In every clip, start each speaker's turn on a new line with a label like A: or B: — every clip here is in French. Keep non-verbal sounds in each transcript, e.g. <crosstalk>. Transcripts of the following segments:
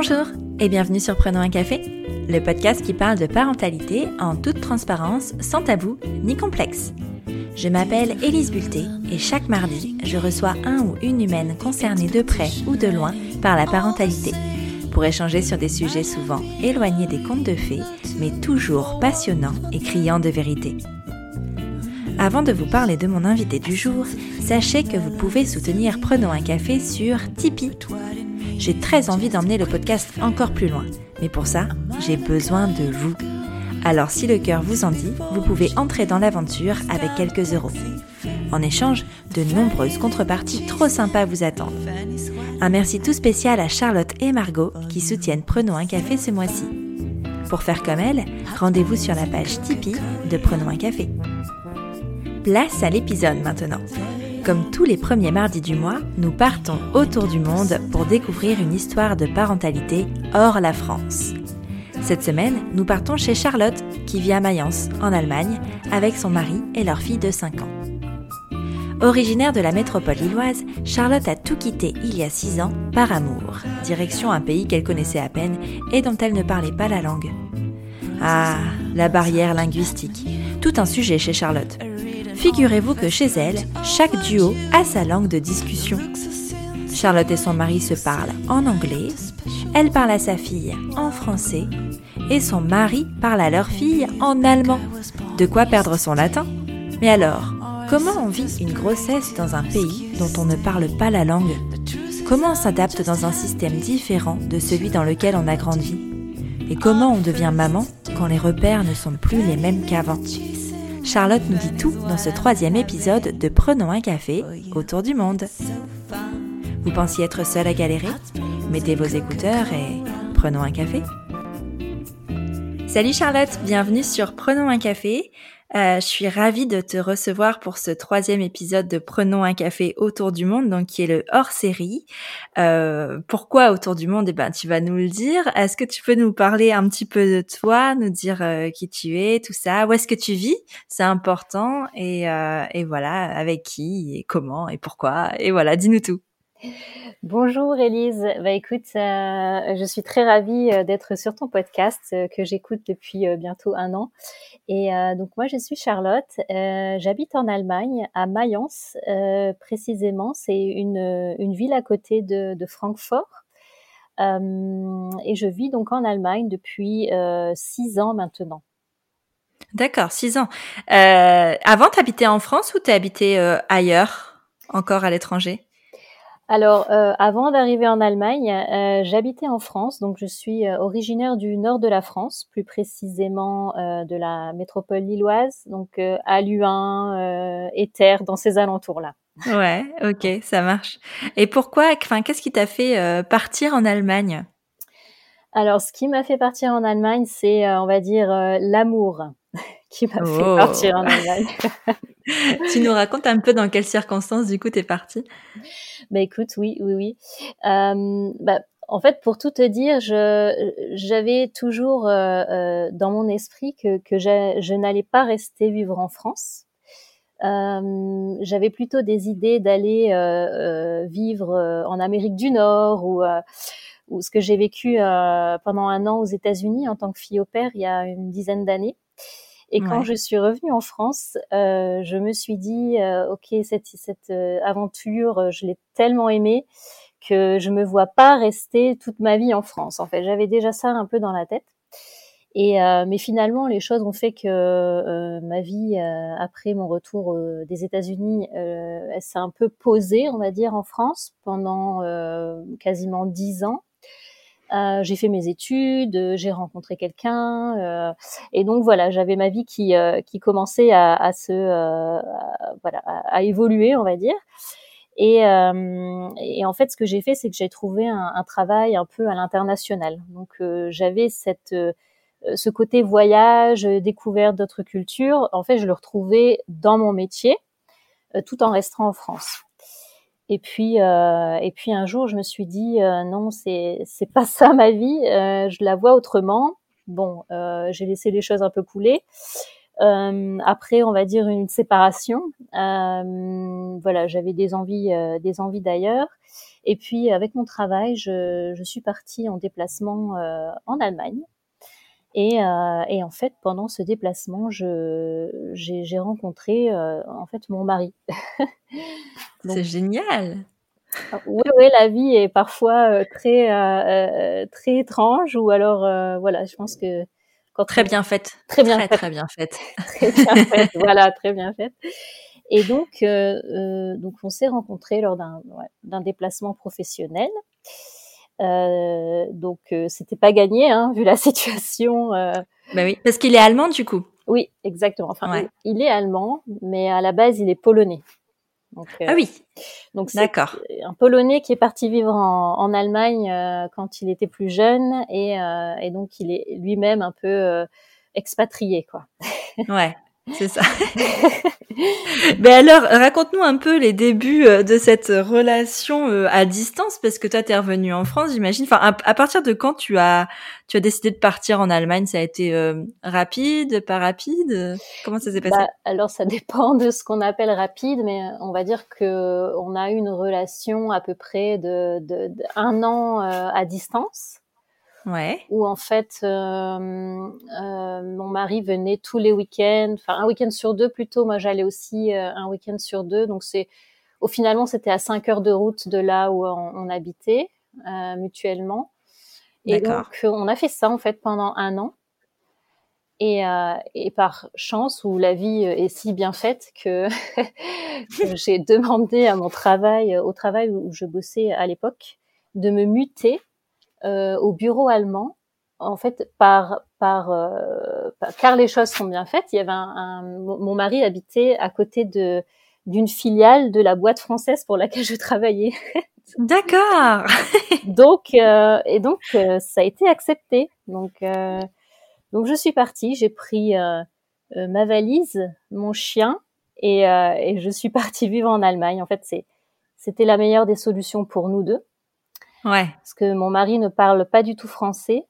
A: Bonjour et bienvenue sur Prenons un café, le podcast qui parle de parentalité en toute transparence, sans tabou ni complexe. Je m'appelle Élise Bulté et chaque mardi, je reçois un ou une humaine concernée de près ou de loin par la parentalité pour échanger sur des sujets souvent éloignés des contes de fées, mais toujours passionnants et criants de vérité. Avant de vous parler de mon invité du jour, sachez que vous pouvez soutenir Prenons un café sur Tipeee. J'ai très envie d'emmener le podcast encore plus loin, mais pour ça, j'ai besoin de vous. Alors si le cœur vous en dit, vous pouvez entrer dans l'aventure avec quelques euros. En échange, de nombreuses contreparties trop sympas vous attendent. Un merci tout spécial à Charlotte et Margot qui soutiennent Prenons un café ce mois-ci. Pour faire comme elles, rendez-vous sur la page Tipeee de Prenons un café. Place à l'épisode maintenant. Comme tous les premiers mardis du mois, nous partons autour du monde pour découvrir une histoire de parentalité hors la France. Cette semaine, nous partons chez Charlotte, qui vit à Mayence, en Allemagne, avec son mari et leur fille de 5 ans. Originaire de la métropole lilloise, Charlotte a tout quitté il y a 6 ans par amour, direction un pays qu'elle connaissait à peine et dont elle ne parlait pas la langue. Ah, la barrière linguistique, tout un sujet chez Charlotte. Figurez-vous que chez elle, chaque duo a sa langue de discussion. Charlotte et son mari se parlent en anglais, elle parle à sa fille en français et son mari parle à leur fille en allemand. De quoi perdre son latin? Mais alors, Comment on vit une grossesse dans un pays dont on ne parle pas la langue? Comment on s'adapte dans un système différent de celui dans lequel on a grandi? Et comment on devient maman quand les repères ne sont plus les mêmes qu'avant? Charlotte nous dit tout dans ce troisième épisode de Prenons un café autour du monde. Vous pensiez être seul à galérer? Mettez vos écouteurs et prenons un café. Salut Charlotte, bienvenue sur Prenons un café. Euh, je suis ravie de te recevoir pour ce troisième épisode de Prenons un café autour du monde, donc qui est le hors-série. Euh, pourquoi autour du monde? Eh ben, tu vas nous le dire. Est-ce que tu peux nous parler un petit peu de toi, nous dire euh, qui tu es, tout ça, où est-ce que tu vis? C'est important. Et, voilà, avec qui et comment et pourquoi? Et voilà, dis-nous tout.
B: Bonjour Elise. Bah écoute, je suis très ravie d'être sur ton podcast que j'écoute depuis bientôt un an. Et donc moi je suis Charlotte. J'habite en Allemagne, à Mayence précisément. C'est une, une ville à côté de, de Francfort. et je vis donc en Allemagne depuis six ans maintenant.
A: D'accord, six ans. avant, tu habitais en France ou tu habitais ailleurs, encore à l'étranger?
B: Alors, euh, avant d'arriver en Allemagne, euh, j'habitais en France, donc je suis euh, originaire du nord de la France, plus précisément de la métropole lilloise, donc à Luin, Éther, dans ces alentours-là.
A: Ouais, ok, ça marche. Et pourquoi, enfin, qu'est-ce qui t'a fait partir en Allemagne?
B: Alors, ce qui m'a fait partir en Allemagne, c'est, on va dire, l'amour <laughs> qui m'a fait partir en Allemagne. <laughs> <laughs>
A: tu nous racontes un peu dans quelles circonstances, du coup, t'es partie?
B: Bah écoute, oui, oui, oui. Euh, en fait, pour tout te dire, j'avais toujours euh, euh dans mon esprit que, que je n'allais pas rester vivre en France. Euh, j'avais plutôt des idées d'aller euh, vivre en Amérique du Nord ou, ou ce que j'ai vécu pendant un an aux États-Unis en tant que fille au père il y a une dizaine d'années. Et quand je suis revenue en France, euh, je me suis dit, euh, ok, cette, cette euh, aventure, euh, je l'ai tellement aimée que je me vois pas rester toute ma vie en France. En fait, j'avais déjà ça un peu dans la tête. Et euh, mais finalement, les choses ont fait que ma vie après mon retour des États-Unis, elle s'est un peu posée, on va dire, en France pendant quasiment dix ans. Euh, j'ai fait mes études, euh, j'ai rencontré quelqu'un, euh, et donc voilà, j'avais ma vie qui euh, qui commençait à, à se voilà à, évoluer, on va dire. Et, et en fait, ce que j'ai fait, c'est que j'ai trouvé un, un, travail un peu à l'international. Donc j'avais cette ce côté voyage, découverte d'autres cultures. En fait, je le retrouvais dans mon métier, tout en restant en France. Et puis, euh, et puis un jour, je me suis dit euh, non, c'est c'est pas ça ma vie. Euh, je la vois autrement. Bon, euh, j'ai laissé les choses un peu couler. Euh, après, on va dire une séparation. voilà, j'avais des envies, des envies d'ailleurs. Et puis avec mon travail, je, je suis partie en déplacement en Allemagne. Et, euh, et, en fait, pendant ce déplacement, j'ai rencontré euh, en fait mon mari. <laughs>
A: C'est génial.
B: Oui, oui, la vie est parfois euh, très euh, très étrange, ou alors voilà, je pense que
A: quand très bien faite,
B: très bien
A: très,
B: faite,
A: très bien faite, <laughs>
B: très bien faite, <laughs> voilà, très bien faite. Et donc, donc on s'est rencontrés lors d'un ouais, déplacement professionnel. Euh, donc euh, c'était pas gagné hein, <laughs> vu la situation. Euh.
A: Bah oui, parce qu'il est allemand du coup.
B: Oui, exactement. Enfin, il, est allemand, mais à la base il est polonais.
A: Donc, ah oui.
B: Donc d'accord. Un Polonais qui est parti vivre en, en Allemagne quand il était plus jeune et, et donc il est lui-même un peu expatrié quoi.
A: Ouais. C'est ça. <laughs> Mais alors, raconte-nous un peu les débuts euh, de cette relation euh, à distance, parce que toi, tu es revenu en France, j'imagine. Enfin, à, partir de quand tu as, tu as décidé de partir en Allemagne? Ça a été euh, rapide, pas rapide? Comment ça s'est passé? Bah,
B: Alors, ça <laughs> dépend de ce qu'on appelle rapide, mais on va dire que on a eu une relation à peu près de, de, de un an à distance
A: ouais.
B: où en fait euh, euh, mon mari venait tous les week-ends, enfin un week-end sur deux plutôt. Moi j'allais aussi euh, un week-end sur deux, donc c'est au finalement c'était à 5 heures de route de là où on, habitait mutuellement. Et donc on a fait ça en fait pendant un an. Et, euh, et, par chance, où la vie est si bien faite que, <laughs> j'ai demandé à mon travail, au travail où je bossais à l'époque, de me muter au bureau allemand, en fait, par, par, euh, car les choses sont bien faites. Il y avait un, mon mari habitait à côté de d'une filiale de la boîte française pour laquelle je travaillais. <laughs>
A: D'accord.
B: donc euh, et donc ça a été accepté. Donc donc je suis partie, j'ai pris ma valise, mon chien et, et je suis partie vivre en Allemagne. En fait, c'est c'était la meilleure des solutions pour nous deux.
A: Ouais.
B: Parce que mon mari ne parle pas du tout français.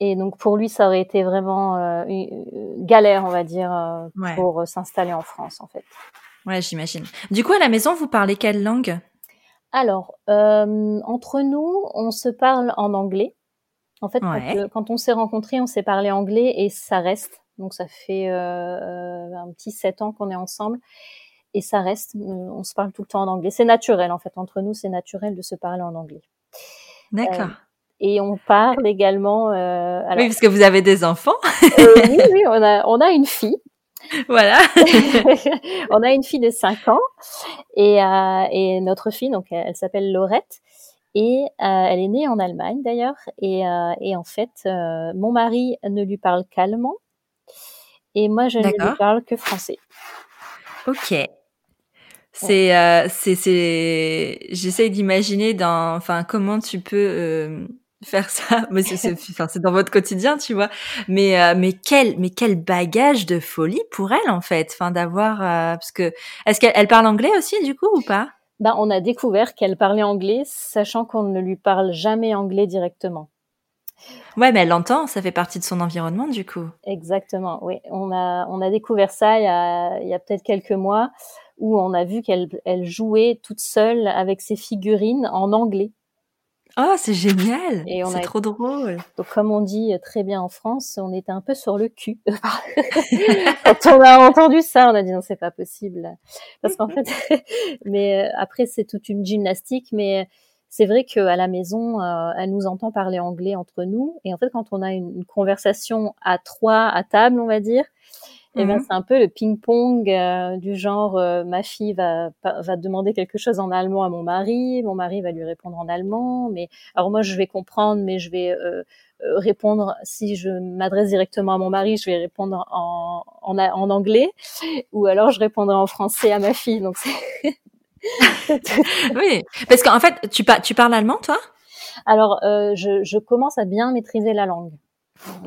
B: Et donc pour lui, ça aurait été vraiment euh, une galère, on va dire, euh, pour euh, s'installer en France, en fait.
A: Ouais, j'imagine. Du coup, à la maison, vous parlez quelle langue?
B: Alors, entre nous, on se parle en anglais. En fait, quand, on s'est rencontrés, on s'est parlé anglais et ça reste. Donc ça fait un petit sept ans qu'on est ensemble et ça reste. On se parle tout le temps en anglais. C'est naturel, en fait. Entre nous, c'est naturel de se parler en anglais.
A: D'accord. Euh,
B: et on parle également. Euh,
A: alors, oui, parce que vous avez des enfants.
B: Euh, oui, oui, on a, on a une fille. <laughs>
A: Voilà. <laughs>
B: on a une fille de 5 ans et, euh, et notre fille, donc elle, s'appelle Laurette et euh, elle est née en Allemagne d'ailleurs et, euh, et, en fait mon mari ne lui parle qu'allemand et moi je ne lui parle que français.
A: Ok. C'est, euh, c'est, c'est, j'essaye d'imaginer dans, enfin, comment tu peux euh, faire ça. <laughs> Mais c'est, c'est, enfin, c'est dans votre quotidien, tu vois. Mais, euh, mais quel, mais quel bagage de folie pour elle en fait, enfin, d'avoir, euh, parce que, est-ce qu'elle elle parle anglais aussi du coup ou pas?
B: Bah, on a découvert qu'elle parlait anglais, sachant qu'on ne lui parle jamais anglais directement.
A: Ouais, mais elle l'entend, ça fait partie de son environnement du coup.
B: Exactement, oui. On a, on a découvert ça il y a, il y a peut-être quelques mois où on a vu qu'elle elle jouait toute seule avec ses figurines en anglais.
A: Oh, c'est génial C'est trop drôle
B: Donc, comme on dit très bien en France, on était un peu sur le cul. <laughs> <laughs> Quand on a entendu ça, on a dit non, c'est pas possible. Parce qu'en fait, <laughs> mais euh, après, c'est toute une gymnastique, mais c'est vrai qu'à la maison, euh, elle nous entend parler anglais entre nous. Et en fait, quand on a une conversation à trois à table, on va dire, et ben mmh c'est un peu le ping-pong euh, du genre euh, ma fille va va demander quelque chose en allemand à mon mari, mon mari va lui répondre en allemand, mais alors moi je vais comprendre, mais je vais euh, répondre si je m'adresse directement à mon mari, je vais répondre en en, en anglais, ou alors je répondrai en français à ma fille. Donc
A: oui, parce qu'en fait tu, tu parles allemand toi?
B: Alors je, je commence à bien maîtriser la langue.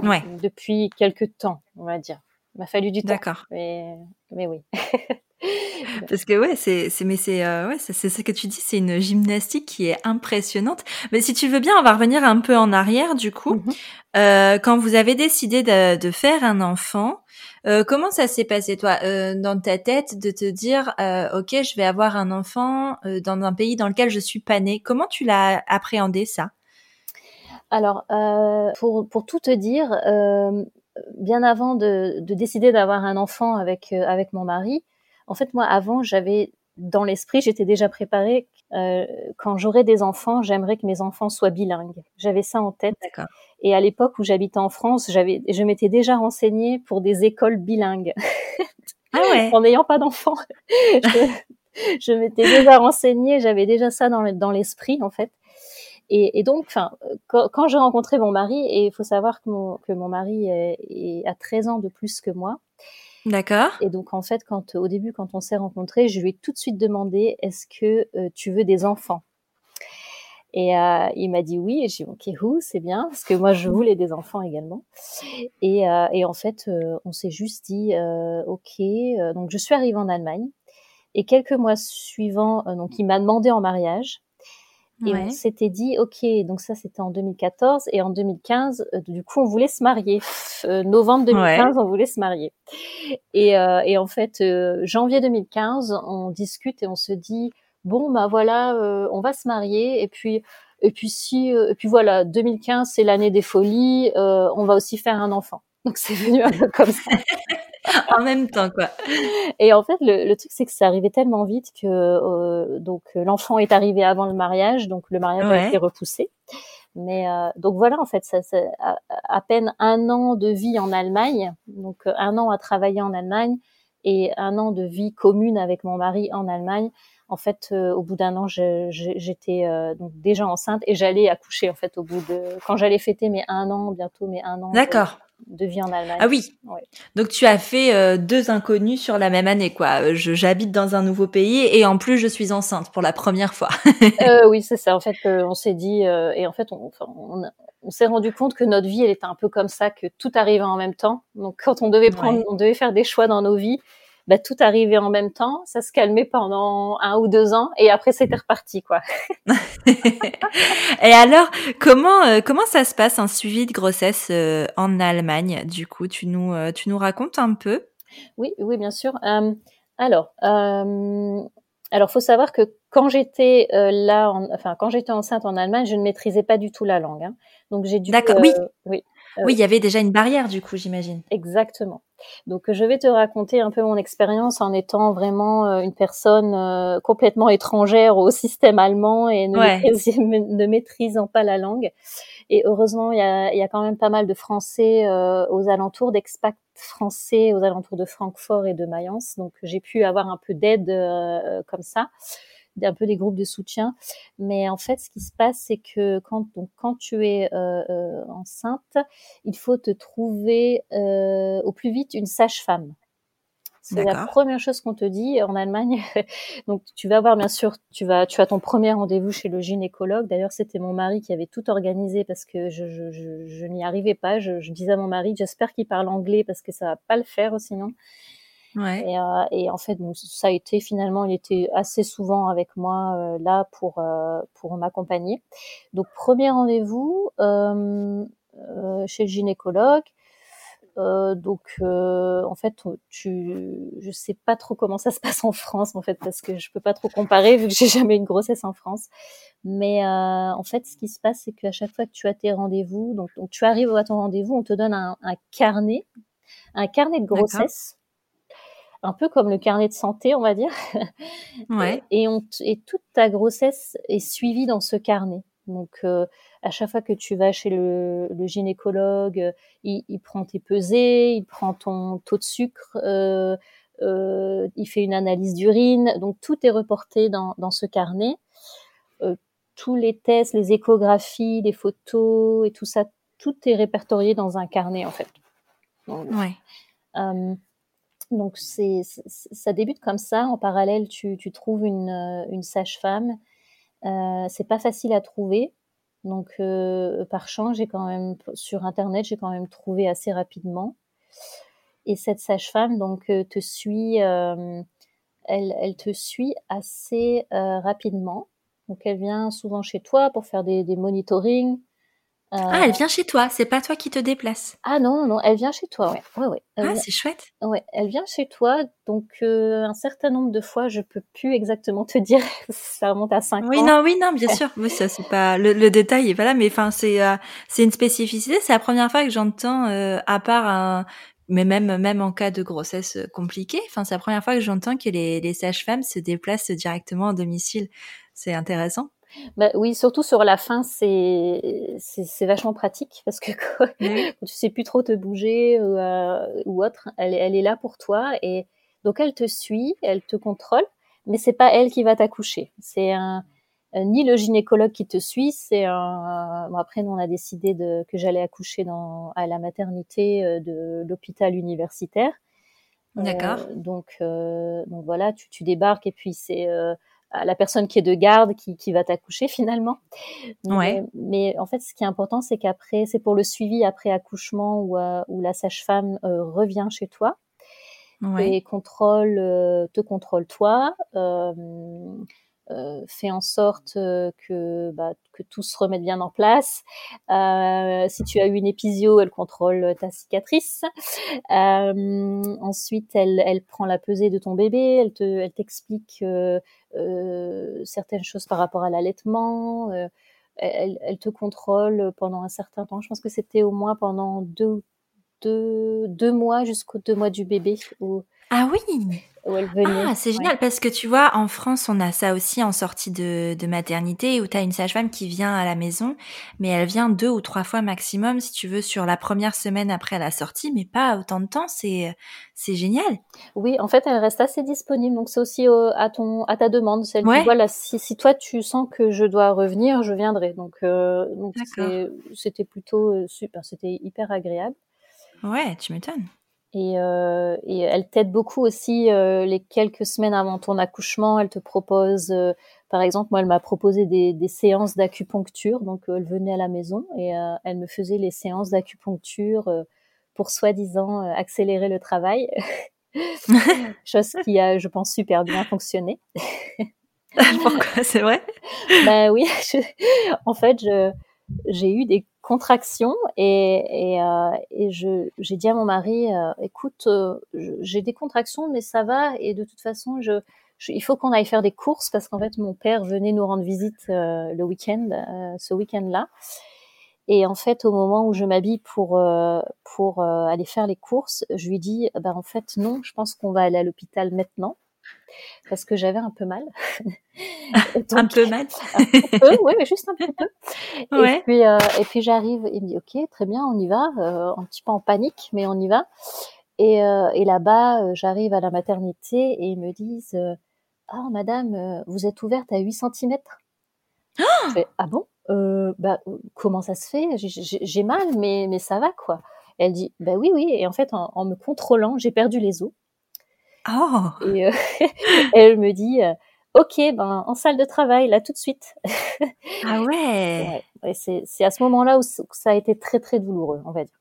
A: Ouais.
B: Depuis quelques temps, on va dire. M'a fallu du temps.
A: D'accord.
B: Mais, mais oui. <laughs>
A: Parce que ouais, c'est c'est mais c'est euh, ouais, c'est ce que tu dis, c'est une gymnastique qui est impressionnante. Mais si tu veux bien, on va revenir un peu en arrière du coup. Mmh euh, quand vous avez décidé de, de faire un enfant, euh, comment ça s'est passé toi euh, dans ta tête de te dire euh, OK, je vais avoir un enfant euh, dans un pays dans lequel je suis pas née? Comment tu l'as appréhendé ça?
B: Alors pour pour tout te dire, bien avant de, de décider d'avoir un enfant avec avec mon mari, en fait, moi, avant, j'avais dans l'esprit, j'étais déjà préparée. Euh, quand j'aurai des enfants, j'aimerais que mes enfants soient bilingues. J'avais ça en tête. Et à l'époque où j'habitais en France, j'avais, je m'étais déjà renseignée pour des écoles bilingues.
A: Ah ouais. <laughs>
B: en n'ayant pas d'enfants, <laughs> je, je m'étais déjà renseignée. J'avais déjà ça dans, dans l'esprit en fait. Et, et donc, enfin, quand, quand j'ai rencontré mon mari, et il faut savoir que mon, que mon mari est, est, a 13 ans de plus que moi,
A: D'accord.
B: Et donc en fait, quand au début, quand on s'est rencontrés, je lui ai tout de suite demandé est-ce que euh, tu veux des enfants? Et euh, il m'a dit oui. Et j'ai dit ok, où c'est bien parce que moi je voulais des enfants également. Et, euh, et en fait, euh, on s'est juste dit euh, ok. donc je suis arrivée en Allemagne et quelques mois suivants, donc il m'a demandé en mariage. Et on s'était dit, ok, donc ça c'était en 2014 et en 2015, euh, du coup on voulait se marier. Euh, novembre 2015, on voulait se marier. Et, euh, et en fait, janvier 2015, on discute et on se dit, bon bah voilà, on va se marier et puis et puis si et puis voilà, 2015 c'est l'année des folies, on va aussi faire un enfant. Donc c'est venu un peu comme ça. <laughs> <laughs>
A: en même temps, quoi.
B: Et en fait, le, le truc, c'est que ça arrivait tellement vite que euh, donc l'enfant est arrivé avant le mariage, donc le mariage a été repoussé. Mais euh, donc voilà, en fait, ça, ça à, à, peine un an de vie en Allemagne, donc un an à travailler en Allemagne et un an de vie commune avec mon mari en Allemagne. En fait, euh, au bout d'un an, j'étais euh, donc déjà enceinte et j'allais accoucher en fait au bout de quand j'allais fêter mes un an bientôt mes un an.
A: D'accord
B: de vie en Allemagne.
A: Ah oui. Donc tu as fait euh, deux inconnus sur la même année, quoi. Euh, j'habite dans un nouveau pays et en plus je suis enceinte pour la première fois. <laughs>
B: euh, oui, c'est ça. En fait, euh, on s'est dit et en fait, on, on, on s'est rendu compte que notre vie, elle était un peu comme ça, que tout arrivait en même temps. Donc quand on devait prendre, on devait faire des choix dans nos vies, bah, tout arrivait en même temps, ça se calmait pendant un ou deux ans et après c'était reparti quoi. <laughs> <laughs>
A: et alors comment euh, comment ça se passe un suivi de grossesse euh, en Allemagne? Du coup, tu nous euh, tu nous racontes un peu
B: Oui, oui, bien sûr. alors alors faut savoir que quand j'étais là, enfin quand j'étais enceinte en Allemagne, je ne maîtrisais pas du tout la langue. Hein. Donc j'ai dû.
A: D'accord. oui.
B: Oui.
A: oui, il y avait déjà une barrière du coup, j'imagine.
B: Exactement. Donc je vais te raconter un peu mon expérience en étant vraiment euh, une personne euh, complètement étrangère au système allemand et ne, <laughs> maîtrisant pas la langue. Et heureusement, il y a, y a, quand même pas mal de Français euh, aux alentours, d'expats français aux alentours de Francfort et de Mayence. Donc j'ai pu avoir un peu d'aide comme ça un peu des groupes de soutien. Mais en fait, ce qui se passe, c'est que quand, donc, quand tu es euh, euh, enceinte, il faut te trouver euh, au plus vite une sage-femme. C'est la première chose qu'on te dit en Allemagne. <laughs> Donc tu vas voir bien sûr, tu vas, tu as ton premier rendez-vous chez le gynécologue. D'ailleurs, c'était mon mari qui avait tout organisé parce que je, je, je, je n'y arrivais pas. Je, je, disais à mon mari, j'espère qu'il parle anglais parce que ça va pas le faire sinon. Et, euh, et, en fait, donc, ça a été finalement, il était assez souvent avec moi euh, là pour euh, pour m'accompagner. Donc premier rendez-vous euh, chez le gynécologue. donc en fait, tu, je sais pas trop comment ça se passe en France en fait parce que je peux pas trop comparer vu que j'ai <laughs> jamais eu une grossesse en France. Mais en fait, ce qui se passe, c'est qu'à chaque fois que tu as tes rendez-vous, donc, donc tu arrives à ton rendez-vous, on te donne un, un carnet, un carnet de grossesse un peu comme le carnet de santé, on va dire.
A: Ouais.
B: Et, on et toute ta grossesse est suivie dans ce carnet. Donc, euh, à chaque fois que tu vas chez le, le gynécologue, euh, il, il, prend tes pesées, il prend ton taux de sucre, euh, euh, il fait une analyse d'urine. Donc, tout est reporté dans, dans ce carnet. Tous les tests, les échographies, les photos et tout ça, tout est répertorié dans un carnet, en fait.
A: Donc, ouais.
B: Donc ça débute comme ça. En parallèle, tu, trouves une, euh, une sage-femme. Euh, c'est pas facile à trouver. Donc euh, par chance, j'ai quand même sur internet, j'ai quand même trouvé assez rapidement. Et cette sage-femme donc euh, te suit. Elle, elle te suit assez rapidement. Donc elle vient souvent chez toi pour faire des, des monitorings,
A: ah, elle vient chez toi, c'est pas toi qui te déplaces.
B: Ah non, non, elle vient chez toi, ouais. ouais, ouais.
A: ah, c'est chouette.
B: Ouais, elle vient chez toi, donc euh, un certain nombre de fois, je peux plus exactement te dire, <laughs> ça remonte à 5
A: oui,
B: ans.
A: Non, oui, non, bien sûr. Oui, ça, c'est pas le, le, détail est pas là, mais enfin, c'est euh, c'est une spécificité. C'est la première fois que j'entends, euh, à part un, mais même même en cas de grossesse compliquée, enfin, c'est la première fois que j'entends que les, les sages-femmes se déplacent directement au domicile. C'est intéressant.
B: Bah, oui, surtout sur la fin, c'est c'est vachement pratique <laughs> parce que <laughs> quand, tu sais plus trop te bouger ou, euh, ou autre, elle, elle est là pour toi et donc elle te suit, elle te contrôle, mais c'est pas elle qui va t'accoucher. C'est un, ni le gynécologue qui te suit, c'est un. Bon, après, nous on a décidé de, que j'allais accoucher dans à la maternité euh, de l'hôpital universitaire.
A: D'accord.
B: Euh, donc euh, donc voilà, tu, tu débarques et puis c'est euh, la personne qui est de garde qui, qui va t'accoucher finalement.
A: Ouais.
B: Mais, en fait, ce qui est important, c'est qu'après, c'est pour le suivi après accouchement où, euh, où la sage-femme euh, revient chez toi
A: ouais.
B: et contrôle, euh, te contrôle toi, euh, fait en sorte euh, que, bah, que tout se remette bien en place. Euh, si tu as eu une épisio, elle contrôle ta cicatrice. Ensuite, elle, prend la pesée de ton bébé, elle te, t'explique certaines choses par rapport à l'allaitement. Elle, te contrôle pendant un certain temps. Je pense que c'était au moins pendant deux, mois jusqu'aux deux mois du bébé.
A: Ah oui
B: où elle venait.
A: Ah, c'est génial
B: ouais.
A: parce que tu vois, en France, on a ça aussi en sortie de, de maternité où tu as une sage-femme qui vient à la maison, mais elle vient deux ou trois fois maximum, si tu veux, sur la première semaine après la sortie, mais pas autant de temps. C'est c'est génial.
B: Oui, en fait, elle reste assez disponible, donc c'est aussi euh, à ton à ta demande. Celle
A: Ouais.
B: voilà, si, si toi tu sens que je dois revenir, je viendrai. Donc euh, donc c'était plutôt euh, super, c'était hyper agréable.
A: Ouais, tu m'étonnes.
B: Et, euh, et elle t'aide beaucoup aussi euh, les quelques semaines avant ton accouchement. Elle te propose, euh, par exemple, moi, elle m'a proposé des, des séances d'acupuncture. Donc, elle venait à la maison et elle me faisait les séances d'acupuncture pour soi-disant accélérer le travail. <laughs> Chose qui a, je pense, super bien fonctionné. <laughs>
A: Pourquoi? C'est vrai?
B: Ben oui, <laughs> je- en fait, j'ai eu des contractions et, et, euh, et je, j'ai dit à mon mari, euh, écoute, euh, j'ai des contractions, mais ça va et de toute façon, je, je- il faut qu'on aille faire des courses parce qu'en fait, mon père venait nous rendre visite euh, le week-end, euh, ce week-end-là. Et en fait, au moment où je m'habille pour euh, pour aller faire les courses, je lui dis, ben en fait non, je pense qu'on va aller à l'hôpital maintenant parce que j'avais un peu mal. <laughs>
A: Un peu mal. <laughs>
B: un peu, oui, mais juste un petit peu.
A: Ouais.
B: Et puis, euh, et puis j'arrive, il me dit, ok, très bien, on y va, euh, un petit peu en panique, mais on y va. Et, euh, et là-bas, j'arrive à la maternité et ils me disent, ah, madame, euh, vous êtes ouverte à 8 cm. <gasps> Je fais, ah bon? Bah, Comment ça se fait? J'ai mal, mais, mais ça va, quoi. Elle dit, bah oui, oui. Et en fait, en, en me contrôlant, j'ai perdu les os.
A: Oh
B: Et euh, <laughs> elle me dit, euh, ok, ben, en salle de travail, là, tout de suite.
A: Ah ouais. <laughs>
B: Ouais, ouais, c'est c'est à ce moment-là où où ça a été très très douloureux, on va dire.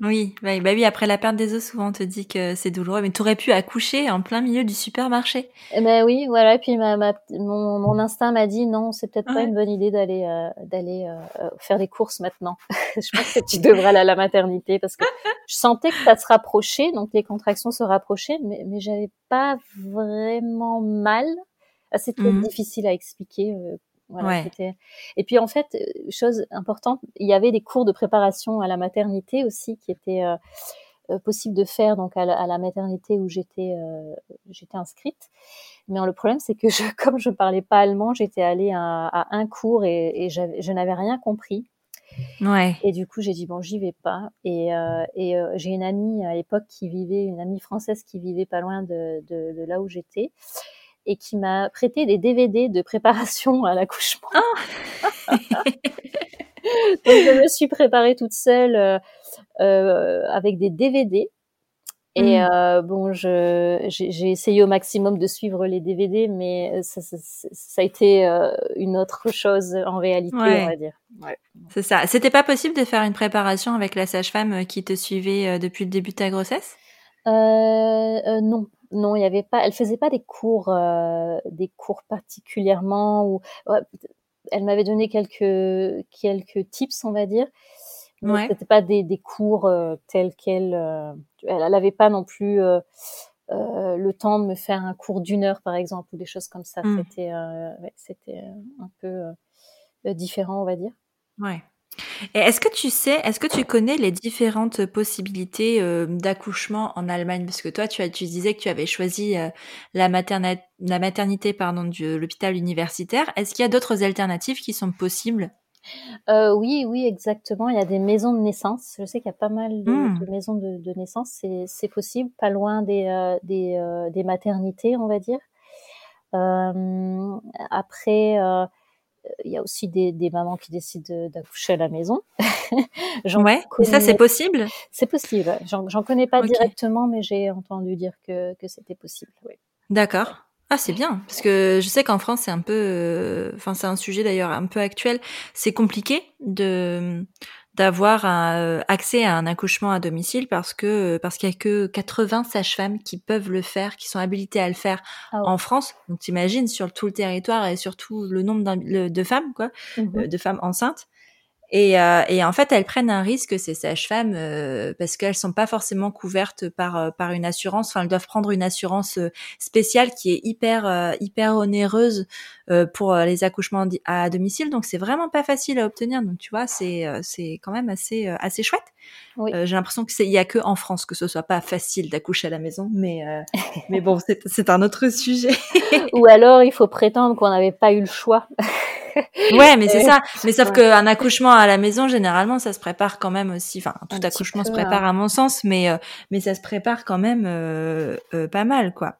A: Oui, bah, bah oui, après la perte des os, souvent on te dit que c'est douloureux, mais t'aurais pu accoucher en plein milieu du supermarché.
B: Eh Ben oui, voilà. Et puis ma, ma- mon, mon instinct m'a dit non, c'est peut-être pas une bonne idée d'aller euh, d'aller euh, euh, faire des courses maintenant. <laughs> je pense que tu <laughs> devrais aller à la maternité parce que je sentais que ça se rapprochait, donc les contractions se rapprochaient, mais mais j'avais pas vraiment mal. Ah, C'était
A: Mhm.
B: difficile à expliquer. euh, voilà,
A: Ouais.
B: c'était- Et puis en fait, chose importante, il y avait des cours de préparation à la maternité aussi qui étaient euh, euh, possible de faire donc à la, à la maternité où j'étais euh, j'étais inscrite. Mais le problème c'est que <laughs> je, comme je parlais pas allemand, j'étais allée à, à un cours et, je n'avais rien compris.
A: Ouais.
B: Et du coup j'ai dit bon j'y vais pas. Et, euh, et euh, j'ai une amie à l'époque qui vivait, une amie française qui vivait pas loin de, de, de là où j'étais et qui m'a prêté des DVD de préparation à l'accouchement. <laughs> Donc je me suis préparée toute seule euh, euh, avec des DVD. Et
A: Mm.
B: euh, bon, j'ai essayé au maximum de suivre les DVD, mais ça, ça, ça- ça a été euh, une autre chose en réalité,
A: Ouais.
B: on va dire. Ouais.
A: C'est ça. C'était pas possible de faire une préparation avec la sage-femme qui te suivait depuis le début de ta grossesse?
B: Euh, non, non, il y avait pas. Elle faisait pas des cours, des cours particulièrement. Ou elle m'avait donné quelques quelques tips, on va dire. Mais c'était pas des, des cours tels qu'elle. elle n'avait pas non plus le temps de me faire un cours d'une heure, par exemple, ou des choses comme ça. Mmh. C'était c'était un peu différent, on va dire.
A: Ouais. Et est-ce que tu sais, est-ce que tu connais les différentes possibilités euh, d'accouchement en Allemagne? Parce que toi, tu, as, tu disais que tu avais choisi euh, la, la maternité pardon, de l'hôpital universitaire. Est-ce qu'il y a d'autres alternatives qui sont possibles?
B: Euh, oui, oui, exactement. Il y a des maisons de naissance. Je sais qu'il y a pas mal de, mmh. maisons de, de naissance. C'est possible, pas loin des, des, des, maternités, on va dire. après, il y a aussi des, des mamans qui décident d'accoucher à la maison. <laughs>
A: ouais, et ça c'est possible?
B: C'est possible. J'en connais pas directement, mais j'ai entendu dire que, que c'était possible. Oui.
A: D'accord. Ah, c'est bien, parce que je sais qu'en France, c'est un peu, euh, enfin, c'est un sujet d'ailleurs un peu actuel. C'est compliqué de d'avoir euh, accès à un accouchement à domicile parce que parce qu'il y a que 80 sages-femmes qui peuvent le faire, qui sont habilitées à le faire ah en France. Donc t'imagines sur tout le territoire et surtout le nombre de femmes quoi, mmh euh, de femmes enceintes. Et, euh, et, en fait, elles prennent un risque, ces sages-femmes, euh, parce qu'elles sont pas forcément couvertes par euh, par une assurance. Enfin, elles doivent prendre une assurance spéciale qui est hyper hyper onéreuse pour les accouchements à domicile. Donc, c'est vraiment pas facile à obtenir. Donc, tu vois, c'est c'est quand même assez assez chouette. Oui. J'ai l'impression que c'est il y a que en France que ce soit pas facile d'accoucher à la maison, mais <laughs> mais bon, c'est c'est un autre sujet.
B: Ou alors, il faut prétendre qu'on n'avait pas eu le choix.
A: Ouais, mais c'est ça. Mais sauf qu'un accouchement à la maison, généralement, ça se prépare quand même aussi. Enfin, tout accouchement se prépare hein. à mon sens, mais euh, mais ça se prépare quand même euh, euh, pas mal, quoi.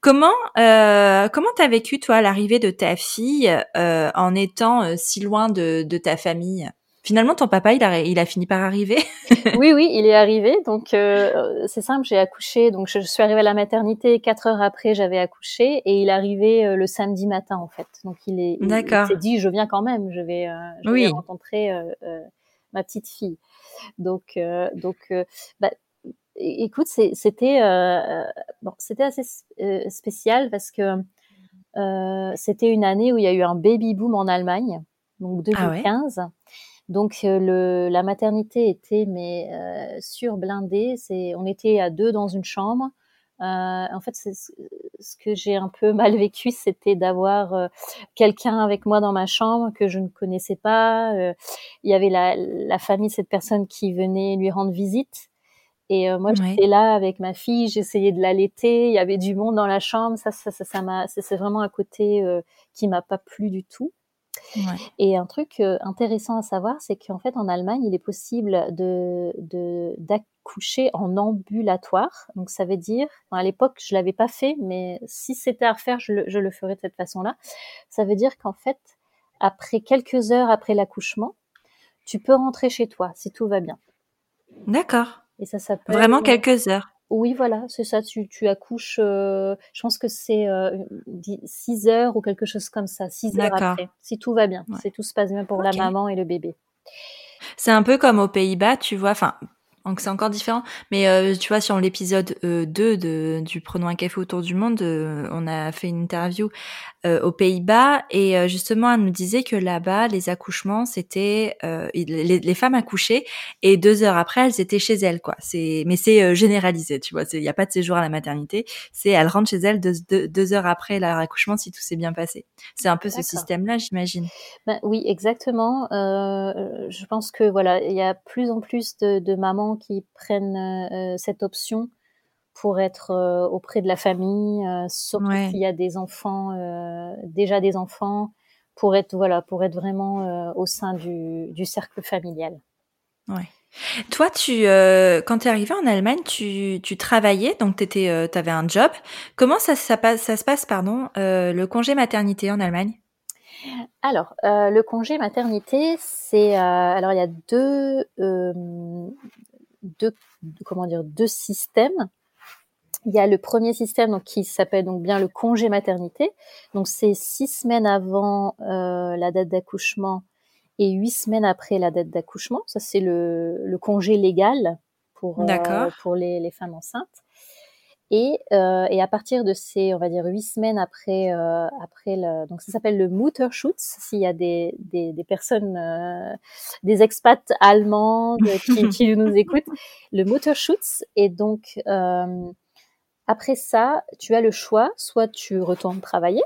A: Comment euh, comment t'as vécu toi l'arrivée de ta fille en étant si loin de, de ta famille? Finalement, ton papa, il a, il a fini par arriver. <laughs>
B: oui, oui, il est arrivé. Donc, euh, c'est simple, j'ai accouché. Donc, je, suis arrivée à la maternité. Quatre heures après, j'avais accouché. Et il est arrivé euh, le samedi matin, en fait. Donc, il est. Il, s'est dit, je viens quand même. Je vais, euh, je vais rencontrer ma petite fille. Donc, donc, bah, écoute, c'était, bon, c'était assez spécial parce que c'était une année où il y a eu un baby boom en Allemagne. Donc, 2015. Ah donc le, la maternité était mais euh, surblindée. C'est, on était à deux dans une chambre. Euh, en fait, c'est ce que j'ai un peu <laughs> mal vécu, c'était d'avoir euh, quelqu'un avec moi dans ma chambre que je ne connaissais pas. Euh, il y avait la, la, famille de cette personne qui venait lui rendre visite. Et euh, moi, j'étais là avec ma fille, j'essayais de l'allaiter. Il y avait du monde dans la chambre. Ça, ça, ça, ça m'a, c'est vraiment un côté qui m'a pas plu du tout. Et un truc euh, intéressant à savoir, c'est qu'en fait, en Allemagne, il est possible de, d'accoucher en ambulatoire. Donc, ça veut dire, à l'époque, je l'avais pas fait, mais si c'était à refaire, je le, je le ferais de cette façon-là. Ça veut dire qu'en fait, après quelques heures après l'accouchement, tu peux rentrer chez toi si tout va bien.
A: D'accord. Et ça, ça peut Vraiment quelques heures.
B: Oui, voilà, c'est ça. Tu, tu accouches, euh, je pense que c'est euh, 6 heures ou quelque chose comme ça, 6 heures après, si tout va bien, si tout se passe bien pour la maman et le bébé.
A: C'est un peu comme aux Pays-Bas, tu vois, enfin, donc c'est encore différent. Mais euh, tu vois, sur l'épisode 2 euh, de, du Prenons un café autour du monde, euh, on a fait une interview aux Pays-Bas et justement, elle nous disait que là-bas, les accouchements, c'était les, les, femmes accouchaient et deux heures après, elles étaient chez elles, quoi. C'est, mais c'est généralisé, tu vois. Il n'y a pas de séjour à la maternité. C'est elles rentrent chez elles deux, deux, heures après leur accouchement si tout s'est bien passé. C'est un peu ce système-là, j'imagine.
B: Ben, oui, exactement. je pense que voilà, il y a plus en plus de, de mamans qui prennent euh, cette option pour être euh, auprès de la famille, euh, surtout s'il y a des enfants, déjà des enfants, pour être voilà, pour être vraiment au sein du, cercle familial.
A: Ouais. Toi, tu, quand tu es arrivée en Allemagne, tu, travaillais, donc tu avais un job. Comment ça, ça, ça se passe, pardon, le congé maternité en Allemagne?
B: Alors, le congé maternité, c'est alors il y a deux deux, comment dire, deux systèmes. Il y a le premier système donc, qui s'appelle donc bien le congé maternité. Donc c'est six semaines avant euh, la date d'accouchement et huit semaines après la date d'accouchement. Ça c'est le, le, congé légal pour, euh, pour les, les, femmes enceintes. Et, euh, et, à partir de ces, on va dire, huit semaines après, euh, après le, donc ça s'appelle le Mutterschutz. S'il y a des, des, des personnes, euh, des expats allemands qui, qui, nous <laughs> écoutent, le Mutterschutz. Et donc euh, après ça, tu as le choix, soit tu retournes travailler,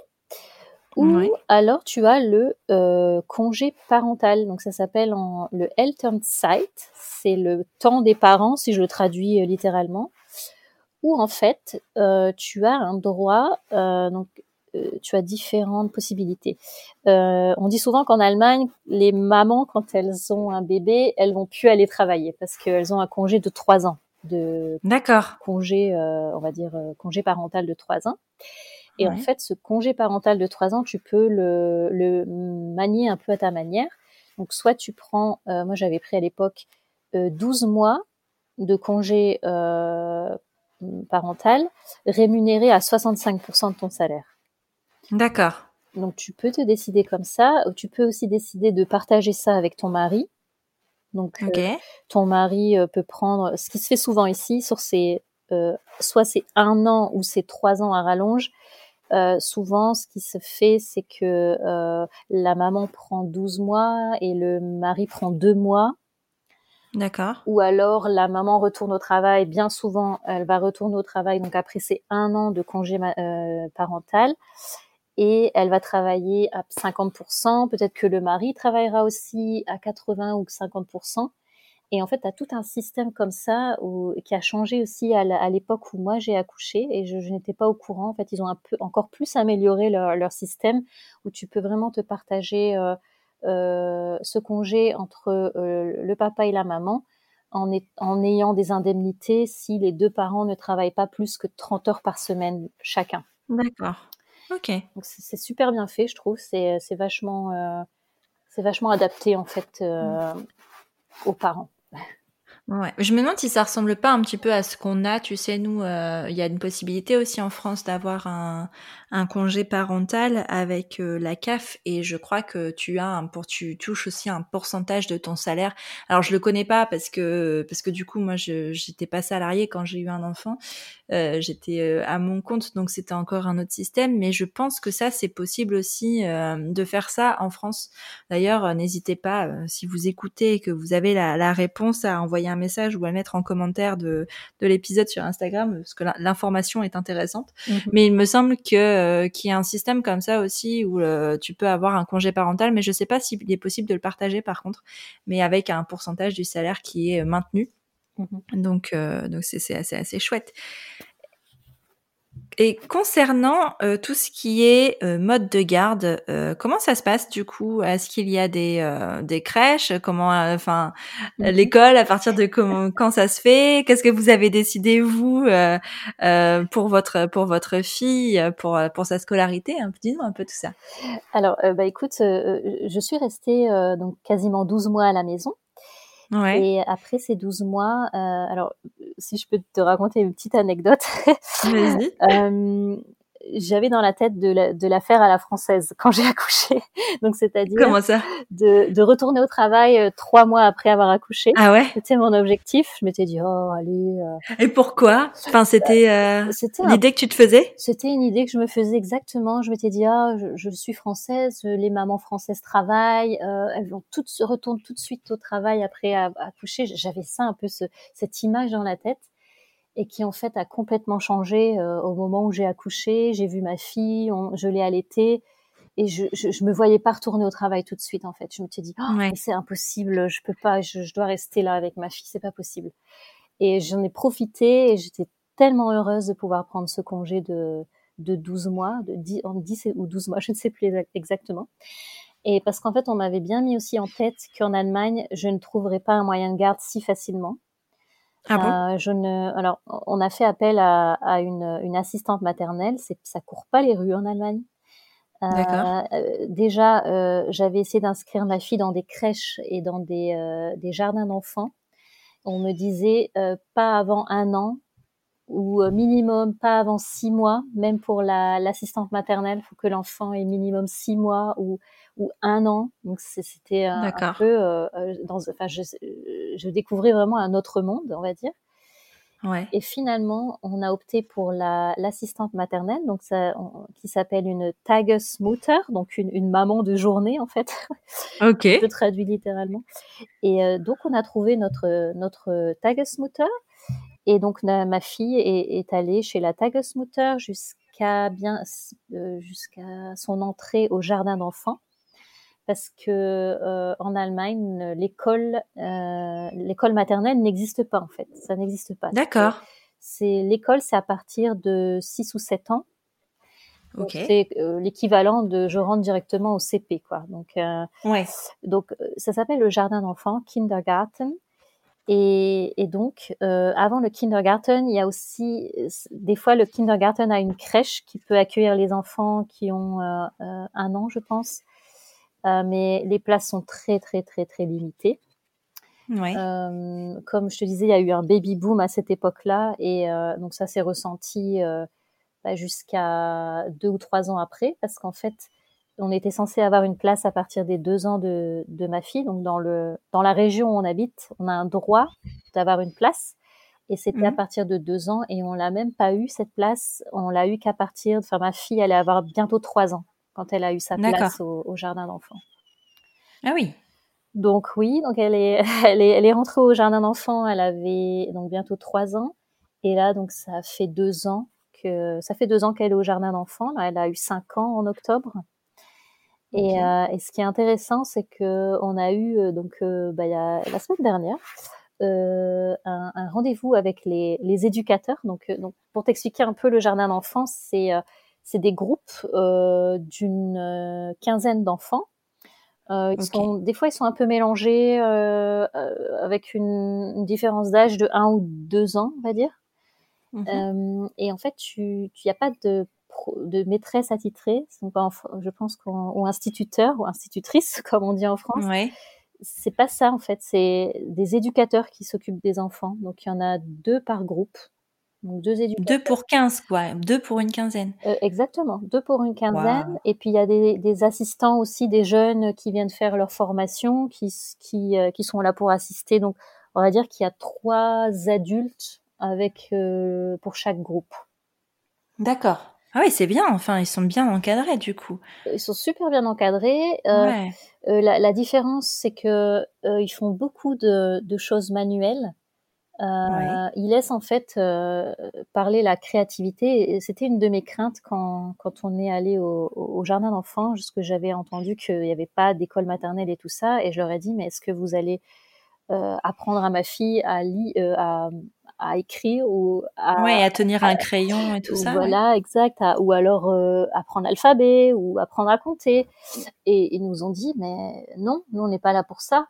B: ou alors tu as le euh, congé parental. Donc ça s'appelle le Elternzeit. C'est le temps des parents, si je le traduis littéralement où en fait euh, tu as un droit, euh, donc euh, tu as différentes possibilités. on dit souvent qu'en Allemagne, les mamans, quand elles ont un bébé, elles vont plus aller travailler parce qu'elles ont un congé de trois ans. De. Congé, on va dire congé parental de trois ans. Et en fait, ce congé parental de trois ans, tu peux le, le, manier un peu à ta manière. Donc, soit tu prends, moi j'avais pris à l'époque 12 mois de congé euh, parental rémunéré à 65% de ton salaire.
A: D'accord.
B: Donc tu peux te décider comme ça, ou tu peux aussi décider de partager ça avec ton mari. Donc euh, ton mari euh, peut prendre, ce qui se fait souvent ici, sur ces, euh, soit c'est un an ou c'est trois ans à rallonge. souvent, ce qui se fait, c'est que la maman prend 12 mois et le mari prend deux mois
A: D'accord.
B: Ou alors la maman retourne au travail. Bien souvent, elle va retourner au travail. Donc après, c'est un an de congé euh, parental et elle va travailler à 50%. Peut-être que le mari travaillera aussi à 80% ou 50%. Et en fait, tu as tout un système comme ça qui a changé aussi à l'époque où moi j'ai accouché et je, n'étais pas au courant. En fait, ils ont encore plus amélioré leur, système où tu peux vraiment te partager euh, euh, ce congé entre euh, le papa et la maman en, ayant des indemnités si les deux parents ne travaillent pas plus que 30 heures par semaine chacun.
A: D'accord. Ok.
B: Donc c'est super bien fait, je trouve. C'est vachement, euh, c'est vachement adapté en fait mmh. aux parents.
A: Ouais. Je me demande si ça ressemble pas un petit peu à ce qu'on a. Tu sais, nous, il y a une possibilité aussi en France d'avoir un, un congé parental avec euh, la CAF et je crois que tu as un, pour tu touches aussi un pourcentage de ton salaire. Alors je le connais pas parce que parce que du coup moi je j'étais pas salarié quand j'ai eu un enfant, euh, j'étais euh, à mon compte donc c'était encore un autre système mais je pense que ça c'est possible aussi de faire ça en France. D'ailleurs n'hésitez pas si vous écoutez et que vous avez la, la, réponse à envoyer un message ou à mettre en commentaire de de l'épisode sur Instagram parce que l'information est intéressante. Mmh mais il me semble que euh, qui est un système comme ça aussi où euh, tu peux avoir un congé parental, mais je sais pas s'il est possible de le partager par contre, mais avec un pourcentage du salaire qui est maintenu. Mmh donc, euh, donc c'est assez, assez chouette. Et concernant euh, tout ce qui est euh, mode de garde, euh, comment ça se passe du coup? Est-ce qu'il y a des, des crèches? Comment, enfin, mmh l'école à partir de comment, quand ça se fait? Qu'est-ce que vous avez décidé vous pour votre pour votre fille pour pour sa scolarité Dis-nous un peu tout ça.
B: Alors, bah écoute, je suis restée donc quasiment 12 mois à la maison.
A: Ouais.
B: Et après ces 12 mois, euh, alors si je peux te raconter une petite anecdote. <laughs> euh, j'avais dans la tête de la, de la faire à la française quand j'ai <laughs> accouché. Donc c'est-à-dire
A: comment ça?
B: de, de retourner au travail euh, trois mois après avoir accouché.
A: Ah ouais?
B: C'était mon objectif. Je m'étais dit oh allez. Euh...
A: Et pourquoi? Enfin c'était euh, l'idée que tu te faisais?
B: C'était une idée que je me faisais exactement. Je m'étais dit ah je, je, suis française, les mamans françaises travaillent, euh, elles vont toutes se retournent tout de suite au travail après accoucher. J'avais ça un peu ce, cette image dans la tête et qui en fait a complètement changé euh, au moment où j'ai accouché. J'ai vu ma fille, je l'ai allaitée et je, je, je, me voyais pas retourner au travail tout de suite en fait. Je me suis dit oh, c'est impossible, je peux pas, je, je, dois rester là avec ma fille, c'est pas possible. Et j'en ai profité et j'étais tellement heureuse de pouvoir prendre ce congé de de 12 mois, de 10, en 10 ou 12 mois, <laughs> je ne sais plus exactement. Et parce qu'en fait, on m'avait bien mis aussi en tête qu'en Allemagne, je ne trouverais pas un moyen de garde si facilement.
A: Ah
B: euh, je ne, alors, on a fait appel à, à une, une, assistante maternelle. C'est, ça court pas les rues en Allemagne.
A: Euh,
B: euh déjà, euh, j'avais essayé d'inscrire ma fille dans des crèches et dans des, des jardins d'enfants. On me disait pas avant un an ou minimum pas avant six mois, même pour la, l'assistante maternelle, faut que l'enfant ait minimum six mois ou ou un an. Donc c'était un, un, peu, euh, dans, enfin, je, je, découvrais vraiment un autre monde, on va dire. Et finalement, on a opté pour l'assistante maternelle, donc ça, qui s'appelle une Tagesmutter, donc une, une, maman de journée en fait. <laughs>
A: Ok.
B: Je traduis littéralement. Et euh, donc on a trouvé notre notre Tagesmutter. Et donc ma fille est, est allée chez la Tagesmutter jusqu'à bien euh, jusqu'à son entrée au jardin d'enfants parce que euh, en Allemagne, l'école, euh, l'école maternelle n'existe pas en fait. Ça n'existe pas.
A: D'accord.
B: C'est l'école, c'est à partir de 6 ou 7 ans.
A: Okay.
B: C'est euh, l'équivalent de je rentre directement au CP quoi. Donc
A: ouais.
B: donc ça s'appelle le jardin d'enfants, kindergarten. Et, et donc avant le kindergarten, il y a aussi des fois le kindergarten a une crèche qui peut accueillir les enfants qui ont un an, je pense. Euh, mais les places sont très très très très limitées. Euh, comme je te disais, il y a eu un baby boom à cette époque-là, et euh, donc ça s'est ressenti bah, jusqu'à deux ou trois ans après, parce qu'en fait, on était censé avoir une place à partir des deux ans de, de, ma fille. Donc dans le dans la région où on habite, on a un droit d'avoir une place. Et c'était à mmh. partir de deux ans et on l'a même pas eu cette place. On l'a eu qu'à partir. Enfin, ma fille allait avoir bientôt trois ans quand elle a eu sa place au, jardin d'enfants.
A: Ah oui.
B: Donc oui, donc elle est, <laughs> elle est, elle est rentrée au jardin d'enfants. Elle avait donc bientôt trois ans, et là donc ça fait deux ans que ça fait deux ans qu'elle est au jardin d'enfants. Elle a eu cinq ans en octobre. Et, euh, et, ce qui est intéressant, c'est que on a eu euh, donc euh, bah, y a, la semaine dernière un, un rendez-vous avec les, les éducateurs. Donc, donc pour t'expliquer un peu le jardin d'enfants, c'est c'est des groupes euh, d'une euh, quinzaine d'enfants. Euh, sont, des fois, ils sont un peu mélangés euh, avec une, une différence d'âge de un ou deux ans, on va dire. Mmh et en fait, tu n'y a pas de, de maîtresse attitrée, donc je pense ou instituteur ou institutrice, <laughs> comme on dit en France.
A: Ouais.
B: C'est pas ça en fait, c'est des éducateurs qui s'occupent des enfants. Donc il y en a deux par groupe.
A: Donc deux éducateurs. Deux pour quinze, quoi. Deux pour une quinzaine.
B: Euh, exactement, deux pour une quinzaine. Et puis il y a des, des, assistants aussi, des jeunes qui viennent faire leur formation, qui, qui, euh, qui sont là pour assister. Donc on va dire qu'il y a trois adultes avec euh, pour chaque groupe.
A: D'accord. Ah oui, c'est bien. Enfin, ils sont bien encadrés du coup.
B: Ils sont super bien encadrés. Ouais. La, la, différence, c'est que ils font beaucoup de, de choses manuelles. Euh, Il laisse en fait euh, parler la créativité. C'était une de mes craintes quand, quand on est allé au, au jardin d'enfants, parce que j'avais entendu qu'il n'y avait pas d'école maternelle et tout ça, et je leur ai dit mais est-ce que vous allez euh, apprendre à ma fille à lire, euh, à, à écrire ou
A: à, ouais, à tenir un crayon et tout ça.
B: Voilà, exact. ou alors apprendre l'alphabet ou apprendre à compter. Et ils nous ont dit mais non, nous on n'est pas là pour ça.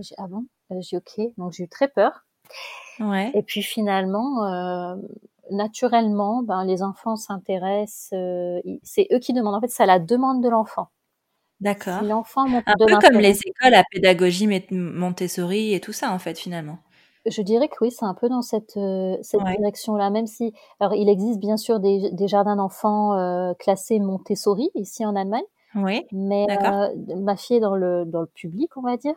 B: J'ai ah bon, j'ai ok. Donc j'ai eu très peur.
A: Ouais.
B: Et puis finalement, euh, naturellement, ben, les enfants s'intéressent. Euh, c'est eux qui demandent. En fait, c'est à la demande de l'enfant.
A: D'accord.
B: l'enfant
A: un peu comme les écoles à pédagogie Montessori et tout ça, en fait, finalement.
B: Je dirais que oui, c'est un peu dans cette, euh, cette direction-là, même si, alors il existe bien sûr des, des jardins d'enfants euh, classés Montessori ici en Allemagne,
A: oui,
B: mais euh, ma fille est dans le dans le public, on va dire,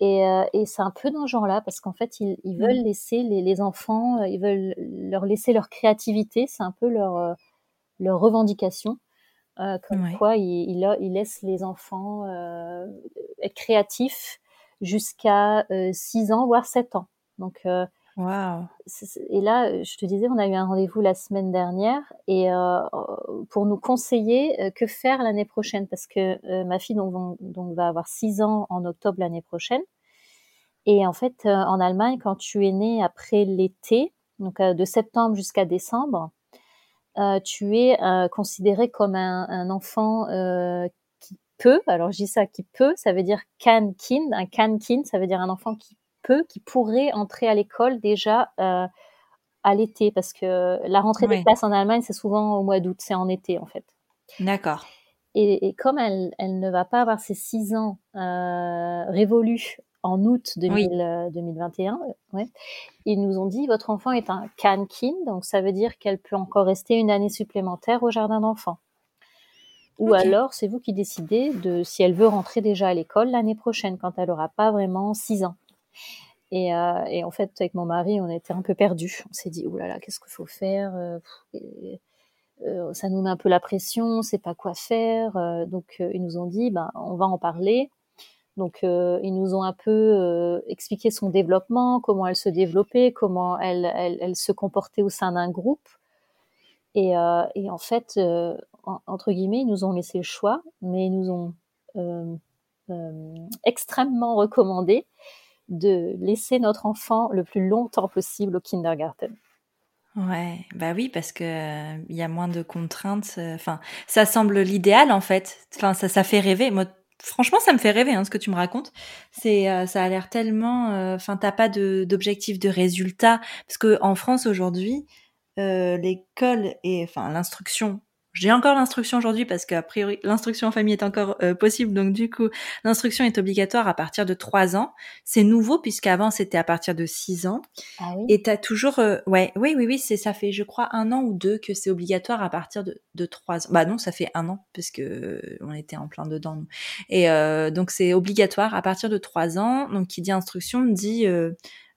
B: et, euh, et c'est un peu dans ce genre-là parce qu'en fait, ils, ils, veulent mmh. laisser les, les, enfants, euh, ils veulent leur laisser leur créativité, c'est un peu leur, euh, leur revendication. Euh, comme quoi, ils, ils, laissent les enfants euh, être créatifs jusqu'à 6 ans, voire 7 ans. Donc, et là, je te disais, on a eu un rendez-vous la semaine dernière et pour nous conseiller que faire l'année prochaine parce que ma fille donc, donc, va avoir 6 ans en octobre l'année prochaine. Et en fait, euh, en Allemagne, quand tu es né après l'été, donc euh, de septembre jusqu'à décembre, euh, tu es considéré comme un, enfant qui peut. Alors je dis ça, qui peut, ça veut dire can kind. Un can kind, ça veut dire un enfant qui peut, qui pourrait entrer à l'école déjà à l'été, parce que la rentrée des classes en Allemagne, c'est souvent au mois d'août, c'est en été en fait.
A: D'accord.
B: Et, comme elle, elle, ne va pas avoir ses six ans révolus en août 2021, euh, ouais, ils nous ont dit votre enfant est un cankin, donc ça veut dire qu'elle peut encore rester une année supplémentaire au jardin d'enfants. Ou alors c'est vous qui décidez de si elle veut rentrer déjà à l'école l'année prochaine quand elle aura pas vraiment 6 ans. Et, euh, et, en fait, avec mon mari, on était un peu perdus. On s'est dit, oulala, qu'est-ce qu'il faut faire euh, euh, Ça nous met un peu la pression, on sait pas quoi faire. Donc, ils nous ont dit, ben, on va en parler. Donc, ils nous ont un peu expliqué son développement, comment elle se développait, comment elle, se comportait au sein d'un groupe. Et, en fait, entre guillemets, ils nous ont laissé le choix, mais ils nous ont extrêmement recommandé de laisser notre enfant le plus longtemps possible au kindergarten.
A: Ouais, bah oui, parce que il euh, y a moins de contraintes. Euh, enfin, ça semble l'idéal en fait. Enfin, ça, ça fait rêver. Moi, franchement, ça me fait rêver hein, ce que tu me racontes. C'est, euh, ça a l'air tellement. Enfin, t'as pas d'objectif de résultat parce que en France aujourd'hui, l'école et enfin l'instruction j'ai encore l'instruction aujourd'hui parce qu'a priori l'instruction en famille est encore euh, possible. Donc du coup, l'instruction est obligatoire à partir de 3 ans. C'est nouveau puisqu'avant c'était à partir de 6 ans.
B: Ah oui.
A: Et t'as toujours euh, ouais, oui oui oui, c'est ça fait je crois un an ou deux que c'est obligatoire à partir de de 3 ans. Bah non, ça fait un an parce que euh, on était en plein dedans nous. Et donc c'est obligatoire à partir de 3 ans. Donc qui dit instruction dit euh,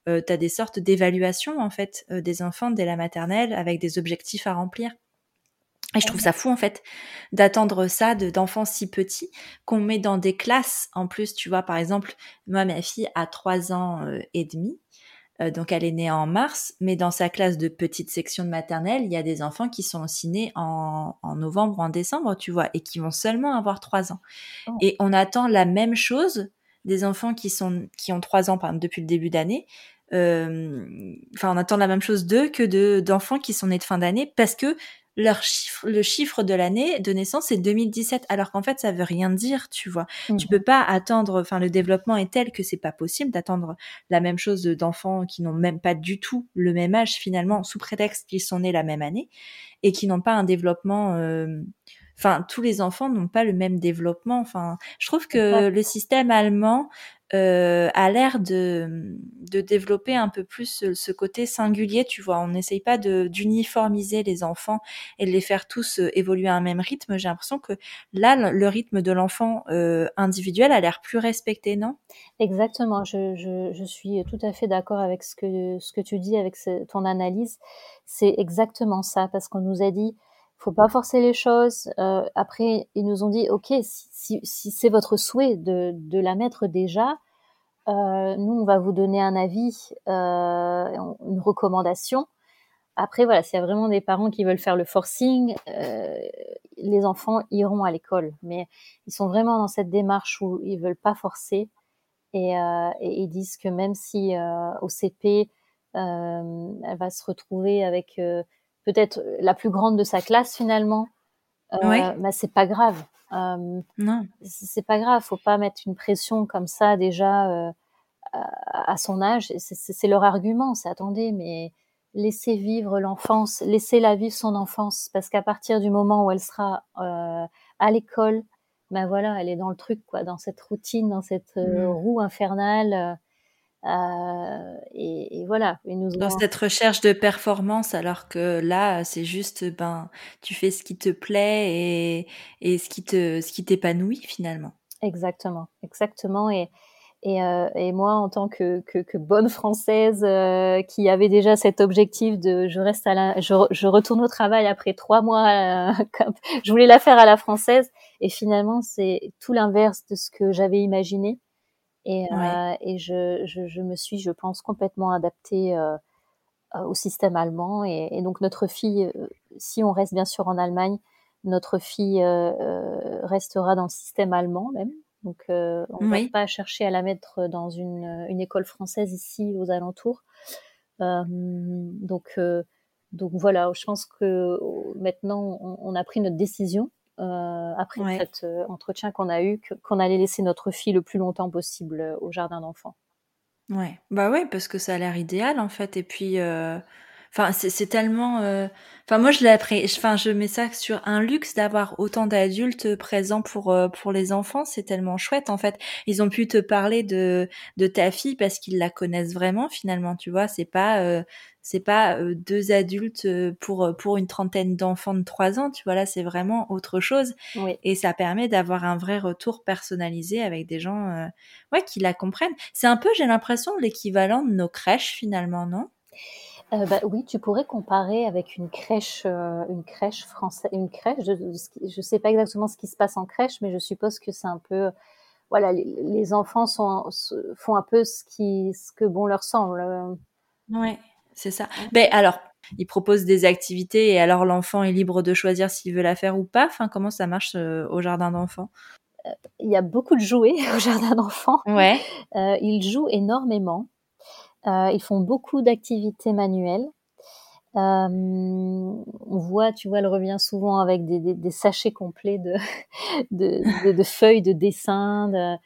A: tu as des sortes d'évaluation en fait des enfants dès la maternelle avec des objectifs à remplir. Et je trouve ça fou en fait d'attendre ça d'enfants si petits qu'on met dans des classes. En plus, tu vois, par exemple, moi ma fille a trois ans euh, et demi, euh, donc elle est née en mars, mais dans sa classe de petite section de maternelle, il y a des enfants qui sont aussi nés en, en novembre ou en décembre, tu vois, et qui vont seulement avoir trois ans. Oh. Et on attend la même chose des enfants qui sont qui ont trois ans, par exemple, depuis le début d'année. Euh, enfin, on attend la même chose d'eux que de d'enfants qui sont nés de fin d'année parce que leur chiffre, le chiffre de l'année de naissance c'est 2017, alors qu'en fait ça veut rien dire, tu vois. Tu mmh. peux pas attendre, enfin le développement est tel que c'est pas possible d'attendre la même chose d'enfants qui n'ont même pas du tout le même âge finalement, sous prétexte qu'ils sont nés la même année et qui n'ont pas un développement. Euh, enfin, tous les enfants n'ont pas le même développement. Enfin, je trouve que le système allemand euh, a l'air de, de développer un peu plus ce, côté singulier, tu vois. On n'essaye pas d'uniformiser les enfants et de les faire tous euh, évoluer à un même rythme. J'ai l'impression que là, le rythme de l'enfant euh, individuel a l'air plus respecté, non?
B: Exactement. Je, je, suis tout à fait d'accord avec ce que, ce que tu dis, avec ton analyse. C'est exactement ça, parce qu'on nous a dit faut pas forcer les choses. Euh, après, ils nous ont dit, ok, si, c'est votre souhait de, la mettre déjà, euh, nous, on va vous donner un avis, euh, une recommandation. Après, voilà, s'il y a vraiment des parents qui veulent faire le forcing, les enfants iront à l'école. Mais ils sont vraiment dans cette démarche où ils veulent pas forcer et, ils disent que même si au CP, elle va se retrouver avec peut-être la plus grande de sa classe finalement, euh, bah, c'est pas grave. Euh,
A: non,
B: c'est pas grave. Faut pas mettre une pression comme ça déjà euh, à, son âge. C'est leur argument. C'est attendez, mais laissez vivre l'enfance, laissez-la vivre son enfance, parce qu'à partir du moment où elle sera euh, à l'école, ben voilà, elle est dans le truc, quoi, dans cette routine, dans cette mmh. roue infernale. Euh, et, et, voilà. Et nous
A: Dans cette recherche de performance, alors que là, c'est juste, ben, tu fais ce qui te plaît et, et ce qui te, ce qui t'épanouit finalement.
B: Exactement, exactement. Et, et, euh, et, moi, en tant que, que, que bonne française euh, qui avait déjà cet objectif de je reste à la, je, je retourne au travail après trois mois, euh, <laughs> comme, je voulais la faire à la française, et finalement c'est tout l'inverse de ce que j'avais imaginé. Et, euh, et je, je, je, me suis, je pense, complètement adaptée euh, euh, au système allemand. Et, et, donc notre fille, si on reste bien sûr en Allemagne, notre fille restera dans le système allemand même. Donc on ne va pas chercher à la mettre dans une, une école française ici aux alentours. donc donc voilà, je pense que maintenant on, on a pris notre décision euh, après ouais. cet euh, entretien qu'on a eu, qu'on allait laisser notre fille le plus longtemps possible euh, au jardin d'enfants.
A: Ouais, bah ouais, parce que ça a l'air idéal en fait. Et puis, enfin, c'est tellement. Enfin, moi, je l'ai appris. Enfin, je mets ça sur un luxe d'avoir autant d'adultes présents pour pour les enfants. C'est tellement chouette en fait. Ils ont pu te parler de de ta fille parce qu'ils la connaissent vraiment finalement. Tu vois, c'est pas c'est pas deux adultes pour pour une trentaine d'enfants de trois ans, tu vois là, c'est vraiment autre chose. Et ça permet d'avoir un vrai retour personnalisé avec des gens ouais qui la comprennent. C'est un peu, j'ai l'impression, l'équivalent de nos crèches finalement, non?
B: Euh, bah, oui, tu pourrais comparer avec une crèche, euh, une crèche française, une crèche. Je ne sais pas exactement ce qui se passe en crèche, mais je suppose que c'est un peu, voilà, les, enfants sont, font un peu ce qui, ce que bon leur semble.
A: Ouais, c'est ça. Mais ben, alors, ils proposent des activités et alors l'enfant est libre de choisir s'il veut la faire ou pas? Enfin, comment ça marche euh, au jardin d'enfants?
B: Il y a beaucoup de jouets <laughs> au jardin d'enfants.
A: Ouais.
B: ils jouent énormément. Euh, ils font beaucoup d'activités manuelles. Euh, on voit, tu vois, elle revient souvent avec des, des, des sachets complets de, <laughs> de, de, feuilles de dessin. De,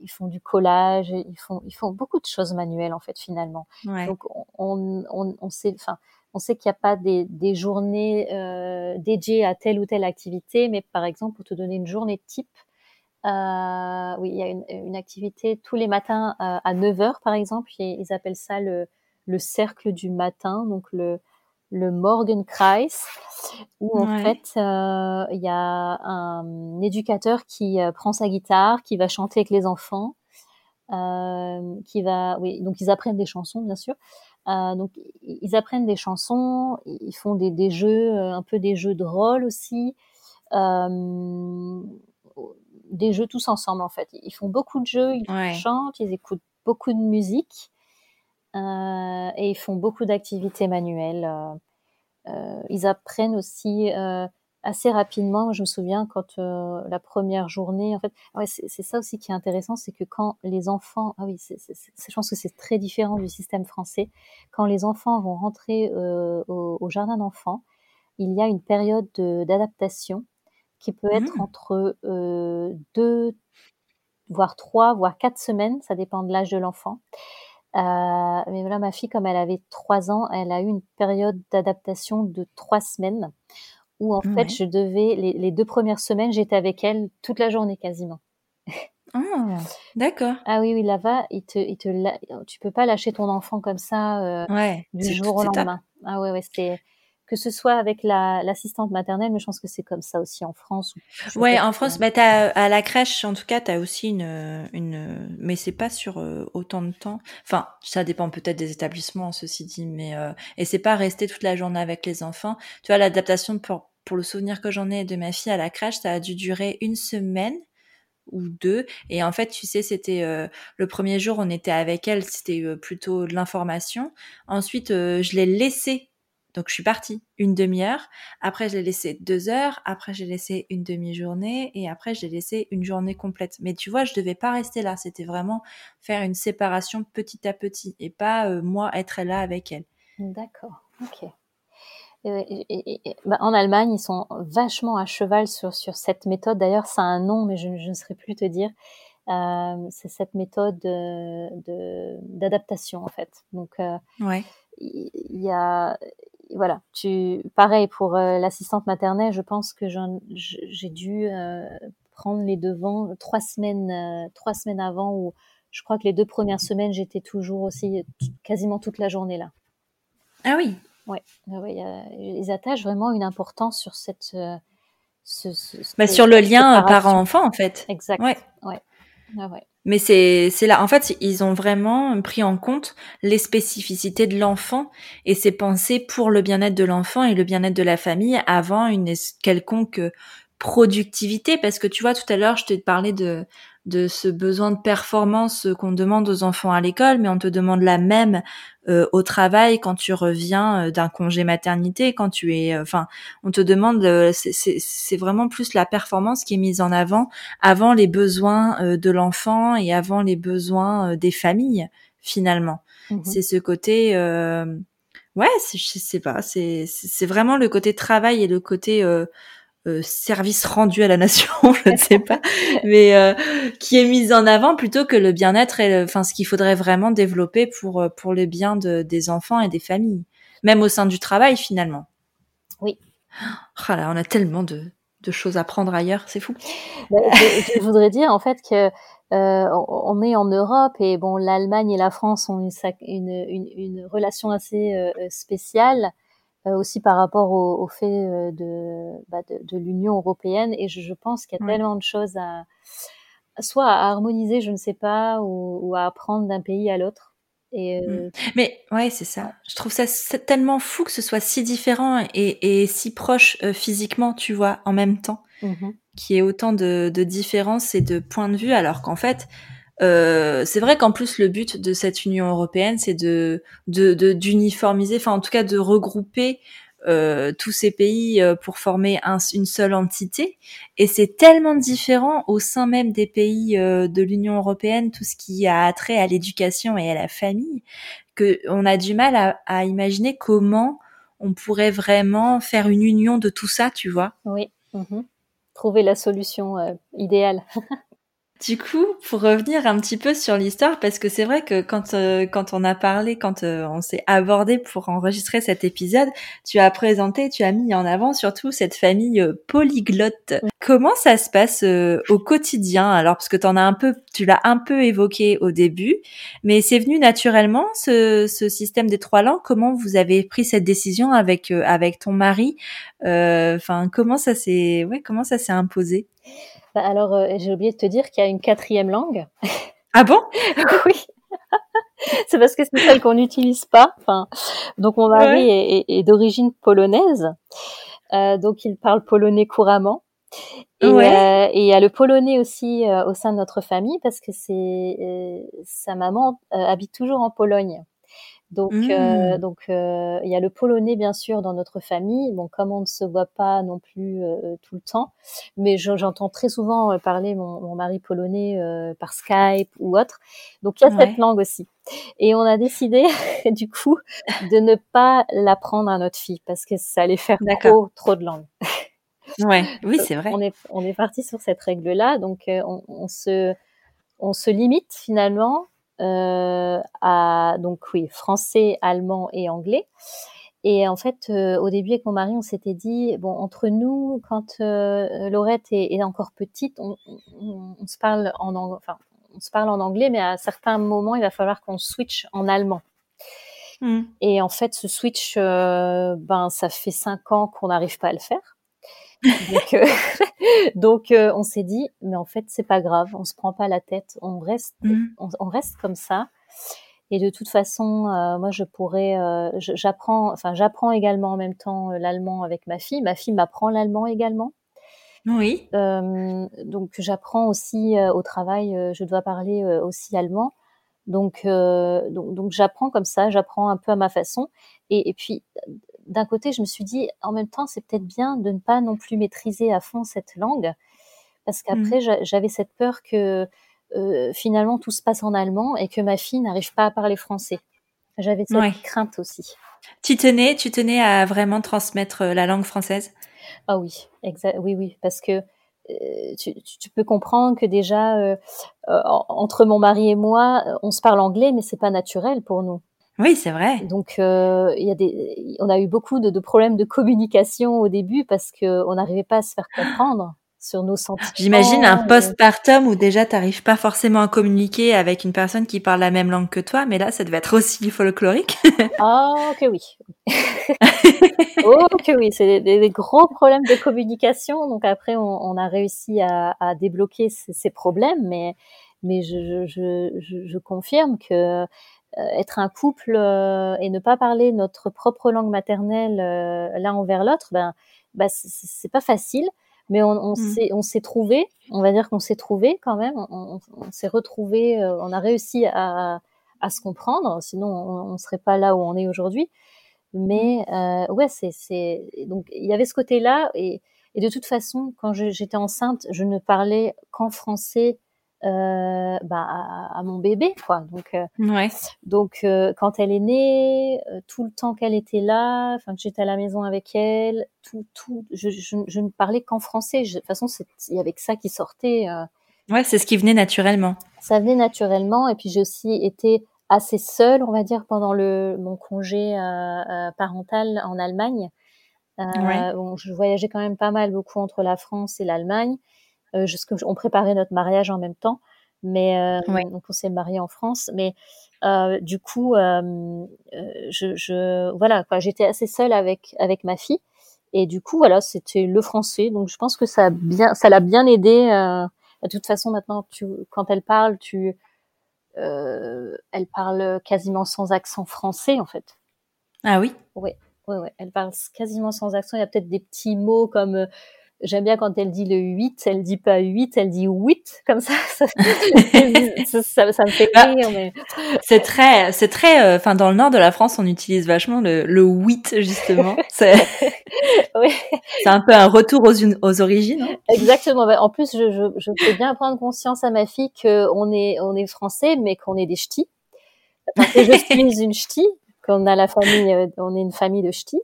B: ils font du collage, ils font, ils font beaucoup de choses manuelles en fait finalement. Donc on, on, on sait, enfin, on sait qu'il n'y a pas des, des journées euh, dédiées à telle ou telle activité, mais par exemple pour te donner une journée type, oui, il y a une, une, activité tous les matins euh, à 9h, par exemple. ils appellent ça le, le, cercle du matin, donc le, le Morgenkreis, où en fait, euh, il y a un éducateur qui euh, prend sa guitare, qui va chanter avec les enfants, euh, qui va, oui, donc ils apprennent des chansons, bien sûr. donc ils apprennent des chansons, ils font des, des jeux, un peu des jeux de rôle aussi. Des jeux tous ensemble en fait. Ils font beaucoup de jeux, ils chantent, ils écoutent beaucoup de musique euh, et ils font beaucoup d'activités manuelles. Euh, euh, ils apprennent aussi assez rapidement. Je me souviens quand la première journée, en fait, ouais, c'est ça aussi qui est intéressant, c'est que quand les enfants, ah oui, je pense que c'est très différent du système français. Quand les enfants vont rentrer au, au, jardin d'enfants, il y a une période d'adaptation qui peut être mmh. entre euh, deux, voire trois, voire quatre semaines, ça dépend de l'âge de l'enfant. Euh, mais voilà, ma fille, comme elle avait trois ans, elle a eu une période d'adaptation de trois semaines où en fait, je devais les, deux premières semaines, j'étais avec elle toute la journée quasiment.
A: Ah, d'accord.
B: Ah oui, oui, là-bas, il te, il te, tu peux pas lâcher ton enfant comme ça euh,
A: ouais,
B: du jour au lendemain. Ah ouais, ouais, c'était que ce soit avec l'assistante maternelle, mais je pense que c'est comme ça aussi en France.
A: Ouais, en France, bah, à la crèche, en tout cas, tu as aussi une, une, mais c'est pas sur euh, autant de temps. Enfin, ça dépend peut-être des établissements, ceci dit, mais euh, et c'est pas rester toute la journée avec les enfants. Tu vois, l'adaptation pour pour le souvenir que j'en ai de ma fille à la crèche, ça a dû durer une semaine ou deux. Et en fait, tu sais, c'était euh, le premier jour, on était avec elle, c'était euh, plutôt de l'information. Ensuite, je l'ai laissée donc je suis partie une demi-heure. Après, j'ai laissé deux heures. Après, j'ai laissé une demi-journée. Et après, j'ai laissé une journée complète. Mais tu vois, je devais pas rester là. C'était vraiment faire une séparation petit à petit et pas euh, moi être là avec elle.
B: D'accord. Ok. Bah, en Allemagne, ils sont vachement à cheval sur, sur cette méthode. D'ailleurs, ça a un nom, mais je, ne saurais plus te dire. Euh, c'est cette méthode d'adaptation, en fait. Donc, euh,
A: ouais.
B: il y a voilà, tu, pareil pour euh, l'assistante maternelle, je pense que j'ai dû euh, prendre les devants trois semaines, euh, trois semaines avant où je crois que les deux premières semaines, j'étais toujours aussi quasiment toute la journée là.
A: Ah oui.
B: Ouais, ils attachent vraiment une importance sur cette.
A: Ce, bah, sur le lien parent-enfant en fait.
B: Exact.
A: Ouais.
B: ouais. Ah ouais.
A: Mais c'est là. En fait ils ont vraiment pris en compte les spécificités de l'enfant et c'est pensé pour le bien-être de l'enfant et le bien-être de la famille avant une quelconque productivité. Parce que tu vois tout à l'heure je t'ai parlé de de ce besoin de performance qu'on demande aux enfants à l'école, mais on te demande la même euh, au travail quand tu reviens euh, d'un congé maternité, quand tu es, euh, enfin, on te demande, c'est vraiment plus la performance qui est mise en avant avant les besoins de l'enfant et avant les besoins des familles finalement. Mmh c'est ce côté, ouais, je sais pas, c'est c'est vraiment le côté travail et le côté euh, service rendu à la nation, <laughs> je ne sais pas, mais euh, qui est mise en avant plutôt que le bien-être et enfin ce qu'il faudrait vraiment développer pour euh, pour le bien de, des enfants et des familles, même au sein du travail finalement.
B: Oui.
A: Oh on a tellement de, de choses à prendre ailleurs, c'est fou.
B: Bah, je, voudrais dire en fait que on est en Europe et bon, l'Allemagne et la France ont une, une, une, relation assez spéciale aussi par rapport au, au fait de, bah, de, de l'Union européenne. Et je, je pense qu'il y a tellement de choses à soit à harmoniser, je ne sais pas, ou, ou à apprendre d'un pays à l'autre. Et
A: mmh. euh... Mais ouais, c'est ça. Je trouve ça tellement fou que ce soit si différent et, et si proche euh, physiquement, tu vois, en même temps, mmh qu'il y ait autant de, de, différences et de points de vue, alors qu'en fait, euh, c'est vrai qu'en plus le but de cette Union européenne, c'est de d'uniformiser, enfin en tout cas de regrouper euh, tous ces pays euh, pour former une seule entité. Et c'est tellement différent au sein même des pays euh, de l'Union européenne, tout ce qui a trait à l'éducation et à la famille, que on a du mal à, à, imaginer comment on pourrait vraiment faire une union de tout ça, tu vois.
B: Oui. Mhm. Trouver la solution idéale. <laughs>
A: Du coup, pour revenir un petit peu sur l'histoire, parce que c'est vrai que quand euh, quand on a parlé, quand euh, on s'est abordé pour enregistrer cet épisode, tu as présenté, tu as mis en avant surtout cette famille euh, polyglotte. Comment ça se passe au quotidien? Alors, parce que en as un peu, tu l'as un peu évoqué au début, mais c'est venu naturellement ce, ce système des trois langues? Comment vous avez pris cette décision avec avec ton mari? Enfin, comment ça s'est, ouais, comment ça s'est imposé?
B: Bah, alors, euh, j'ai oublié de te dire qu'il y a une quatrième langue. <laughs>
A: Ah bon? <laughs>
B: Oui. c'est parce que c'est celle qu'on n'utilise pas. Enfin, donc mon mari est, d'origine polonaise, euh, donc il parle polonais couramment. Et, euh, il y a le polonais aussi au sein de notre famille parce que c'est sa maman habite toujours en Pologne. Donc, euh, mmh. donc euh, il y a le polonais bien sûr dans notre famille. Bon, comme on ne se voit pas non plus euh, tout le temps, mais j'entends très souvent parler mon, mon, mari polonais par Skype ou autre. Donc il y a cette langue aussi. Et on a décidé <laughs> du coup de ne pas l'apprendre à notre fille parce que ça allait faire trop trop de langues.
A: ouais, oui c'est vrai.
B: On est on est parti sur cette règle là, donc on, on se on se limite finalement euh, à donc oui français, allemand et anglais. Et en fait, euh, au début avec mon mari, on s'était dit bon entre nous, quand euh, Laurette est, est, encore petite, on, on, on, se parle en enfin on se parle en anglais, mais à certains moments, il va falloir qu'on switch en allemand. Mmh. Et en fait, ce switch, euh, ben ça fait cinq ans qu'on n'arrive pas à le faire. Donc, euh, <laughs> donc euh, on s'est dit, mais en fait, c'est pas grave, on se prend pas la tête, on reste, mmh. on, reste comme ça. Et de toute façon, euh, moi, je pourrais, j'apprends, enfin, j'apprends également en même temps l'allemand avec ma fille. Ma fille m'apprend l'allemand également.
A: Oui.
B: donc, j'apprends aussi au travail. je dois parler aussi allemand. Donc, donc, donc j'apprends comme ça, j'apprends un peu à ma façon. Et, et puis, d'un côté, je me suis dit, en même temps, c'est peut-être bien de ne pas non plus maîtriser à fond cette langue, parce qu'après, mmh. j'avais cette peur que euh, finalement tout se passe en allemand et que ma fille n'arrive pas à parler français. J'avais cette crainte aussi.
A: Tu tenais, tu tenais à vraiment transmettre euh, la langue française?
B: Ah oui, exact, oui, oui, parce que euh, tu, tu, peux comprendre que déjà euh, euh, entre mon mari et moi, on se parle anglais, mais c'est pas naturel pour nous.
A: Oui, c'est vrai.
B: Donc, euh, y a des, on a eu beaucoup de, de, problèmes de communication au début parce que on n'arrivait pas à se faire comprendre sur nos sentiments.
A: J'imagine un postpartum où déjà tu n'arrives pas forcément à communiquer avec une personne qui parle la même langue que toi, mais là, ça devait être aussi <laughs> folklorique.
B: oh que oui. <laughs> oh que oui, c'est des, des, gros problèmes de communication. Donc après, on, on a réussi à, à débloquer ces, ces, problèmes, mais mais je, je, je, je confirme que euh, être un couple euh, et ne pas parler notre propre langue maternelle euh, l'un envers l'autre, ben, bah, c'est pas facile. Mais on, on mmh. s'est on s'est trouvé, on va dire qu'on s'est trouvé quand même, on, on s'est retrouvé, on a réussi à, à se comprendre, sinon on, on serait pas là où on est aujourd'hui. Mais mmh. euh, ouais, c'est c'est donc il y avait ce côté-là et, et de toute façon, quand j'étais enceinte, je ne parlais qu'en français euh, bah, à, à, mon bébé quoi. Donc euh,
A: ouais.
B: donc euh, quand elle est née euh, tout le temps qu'elle était là enfin que j'étais à la maison avec elle tout tout je, je, je ne parlais qu'en français. Je, de toute façon il y avait que ça qui sortait
A: ouais c'est ce qui venait naturellement.
B: Ça venait naturellement. Et puis j'ai aussi été assez seule on va dire pendant le mon congé parental en Allemagne. Ouais. bon, je voyageais quand même pas mal beaucoup entre la France et l'Allemagne euh, on préparait notre mariage en même temps. Mais donc on s'est marié en France, mais du coup, je, je, voilà, quoi, j'étais assez seule avec avec ma fille. Et du coup, voilà, c'était le français. Donc, je pense que ça a bien, ça l'a bien aidé. Euh, de toute façon, maintenant, tu, quand elle parle, tu, euh, elle parle quasiment sans accent français, en fait.
A: Ah oui?
B: Oui, oui, oui. Elle parle quasiment sans accent. Il y a peut-être des petits mots comme euh, J'aime bien quand elle dit le 8, elle dit pas 8, elle dit 8, comme ça, <laughs> ça, ça, ça me fait bah, rire. Mais...
A: C'est très, c'est très, euh, enfin, dans le nord de la France, on utilise vachement le, le 8, justement. <laughs> C'est oui. un peu un retour aux, aux origines. Hein.
B: Exactement. Bah, en plus, je, je, je fais bien prendre conscience à ma fille qu'on est, on est français, mais qu'on est des ch'tis. Parce que je suis une ch'ti, on a la famille, euh, on est une famille de ch'tis,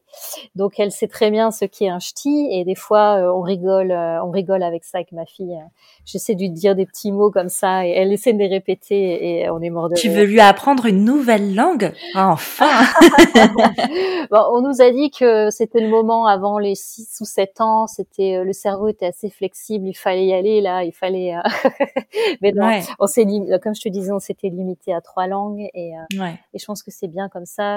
B: donc elle sait très bien ce qu'est un ch'ti et des fois euh, on rigole, euh, on rigole avec ça avec ma fille. J'essaie de lui dire des petits mots comme ça et elle essaie de les répéter et on est mort de
A: Tu veux lui apprendre une nouvelle langue? Enfin <laughs> <laughs>
B: bon, On nous a dit que c'était le moment avant les 6 ou 7 ans, c'était le cerveau était assez flexible, il fallait y aller là, il fallait. <laughs> Mais non, on s'est comme je te disais, on s'était limité à trois langues et, et je pense que c'est bien comme ça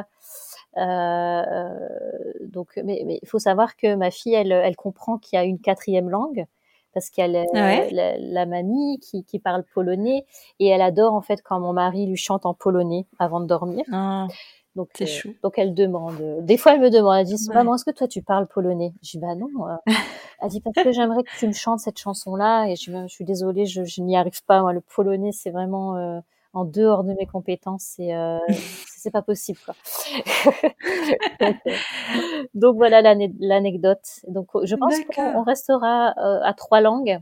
B: donc, mais, il faut savoir que ma fille, elle, elle comprend qu'il y a une quatrième langue parce qu'elle a ah la, mamie qui, qui, parle polonais et elle adore en fait quand mon mari lui chante en polonais avant de dormir.
A: Ah,
B: donc, euh, donc elle demande. Des fois, elle me demande. Elle dit maman, est-ce que toi tu parles polonais? Je dis bah non. Euh. <laughs> elle dit parce que j'aimerais que tu me chantes cette chanson-là et je, je suis désolée, je, je n'y arrive pas. Moi, le polonais, c'est vraiment en dehors de mes compétences, <laughs> c'est euh, c'est pas possible quoi. <laughs> donc, voilà l'anecdote. Donc je pense qu'on restera euh, à trois langues.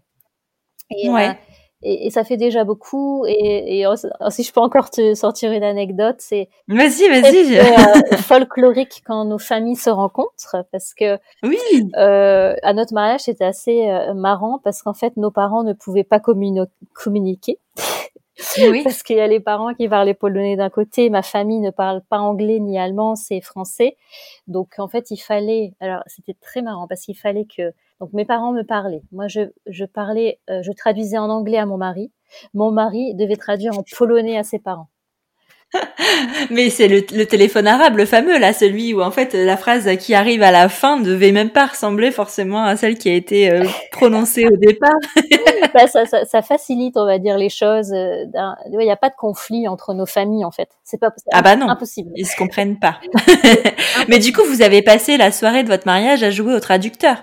B: Et, euh, et, ça fait déjà beaucoup. Et, et si je peux encore te sortir une anecdote, c'est
A: vas-y, vas-y,
B: euh, <laughs> folklorique quand nos familles se rencontrent, parce que
A: oui,
B: à notre mariage c'était assez marrant parce qu'en fait nos parents ne pouvaient pas communiquer.
A: Oui.
B: Parce qu'il y a les parents qui parlaient polonais d'un côté, ma famille ne parle pas anglais ni allemand, c'est français. Donc en fait, il fallait. Alors c'était très marrant parce qu'il fallait que. Donc mes parents me parlaient. Moi, je, je parlais, euh, je traduisais en anglais à mon mari. Mon mari devait traduire en polonais à ses parents.
A: Mais c'est le, téléphone arabe, le fameux, là, celui où en fait la phrase qui arrive à la fin ne devait même pas ressembler forcément à celle qui a été euh, prononcée au départ. <laughs>
B: bah, ça, ça, ça, facilite, on va dire, les choses. Euh, il n'y a pas de conflit entre nos familles, en fait. C'est pas
A: ah bah non,
B: impossible.
A: Ils se comprennent pas. <laughs> Mais du coup, vous avez passé la soirée de votre mariage à jouer au traducteur.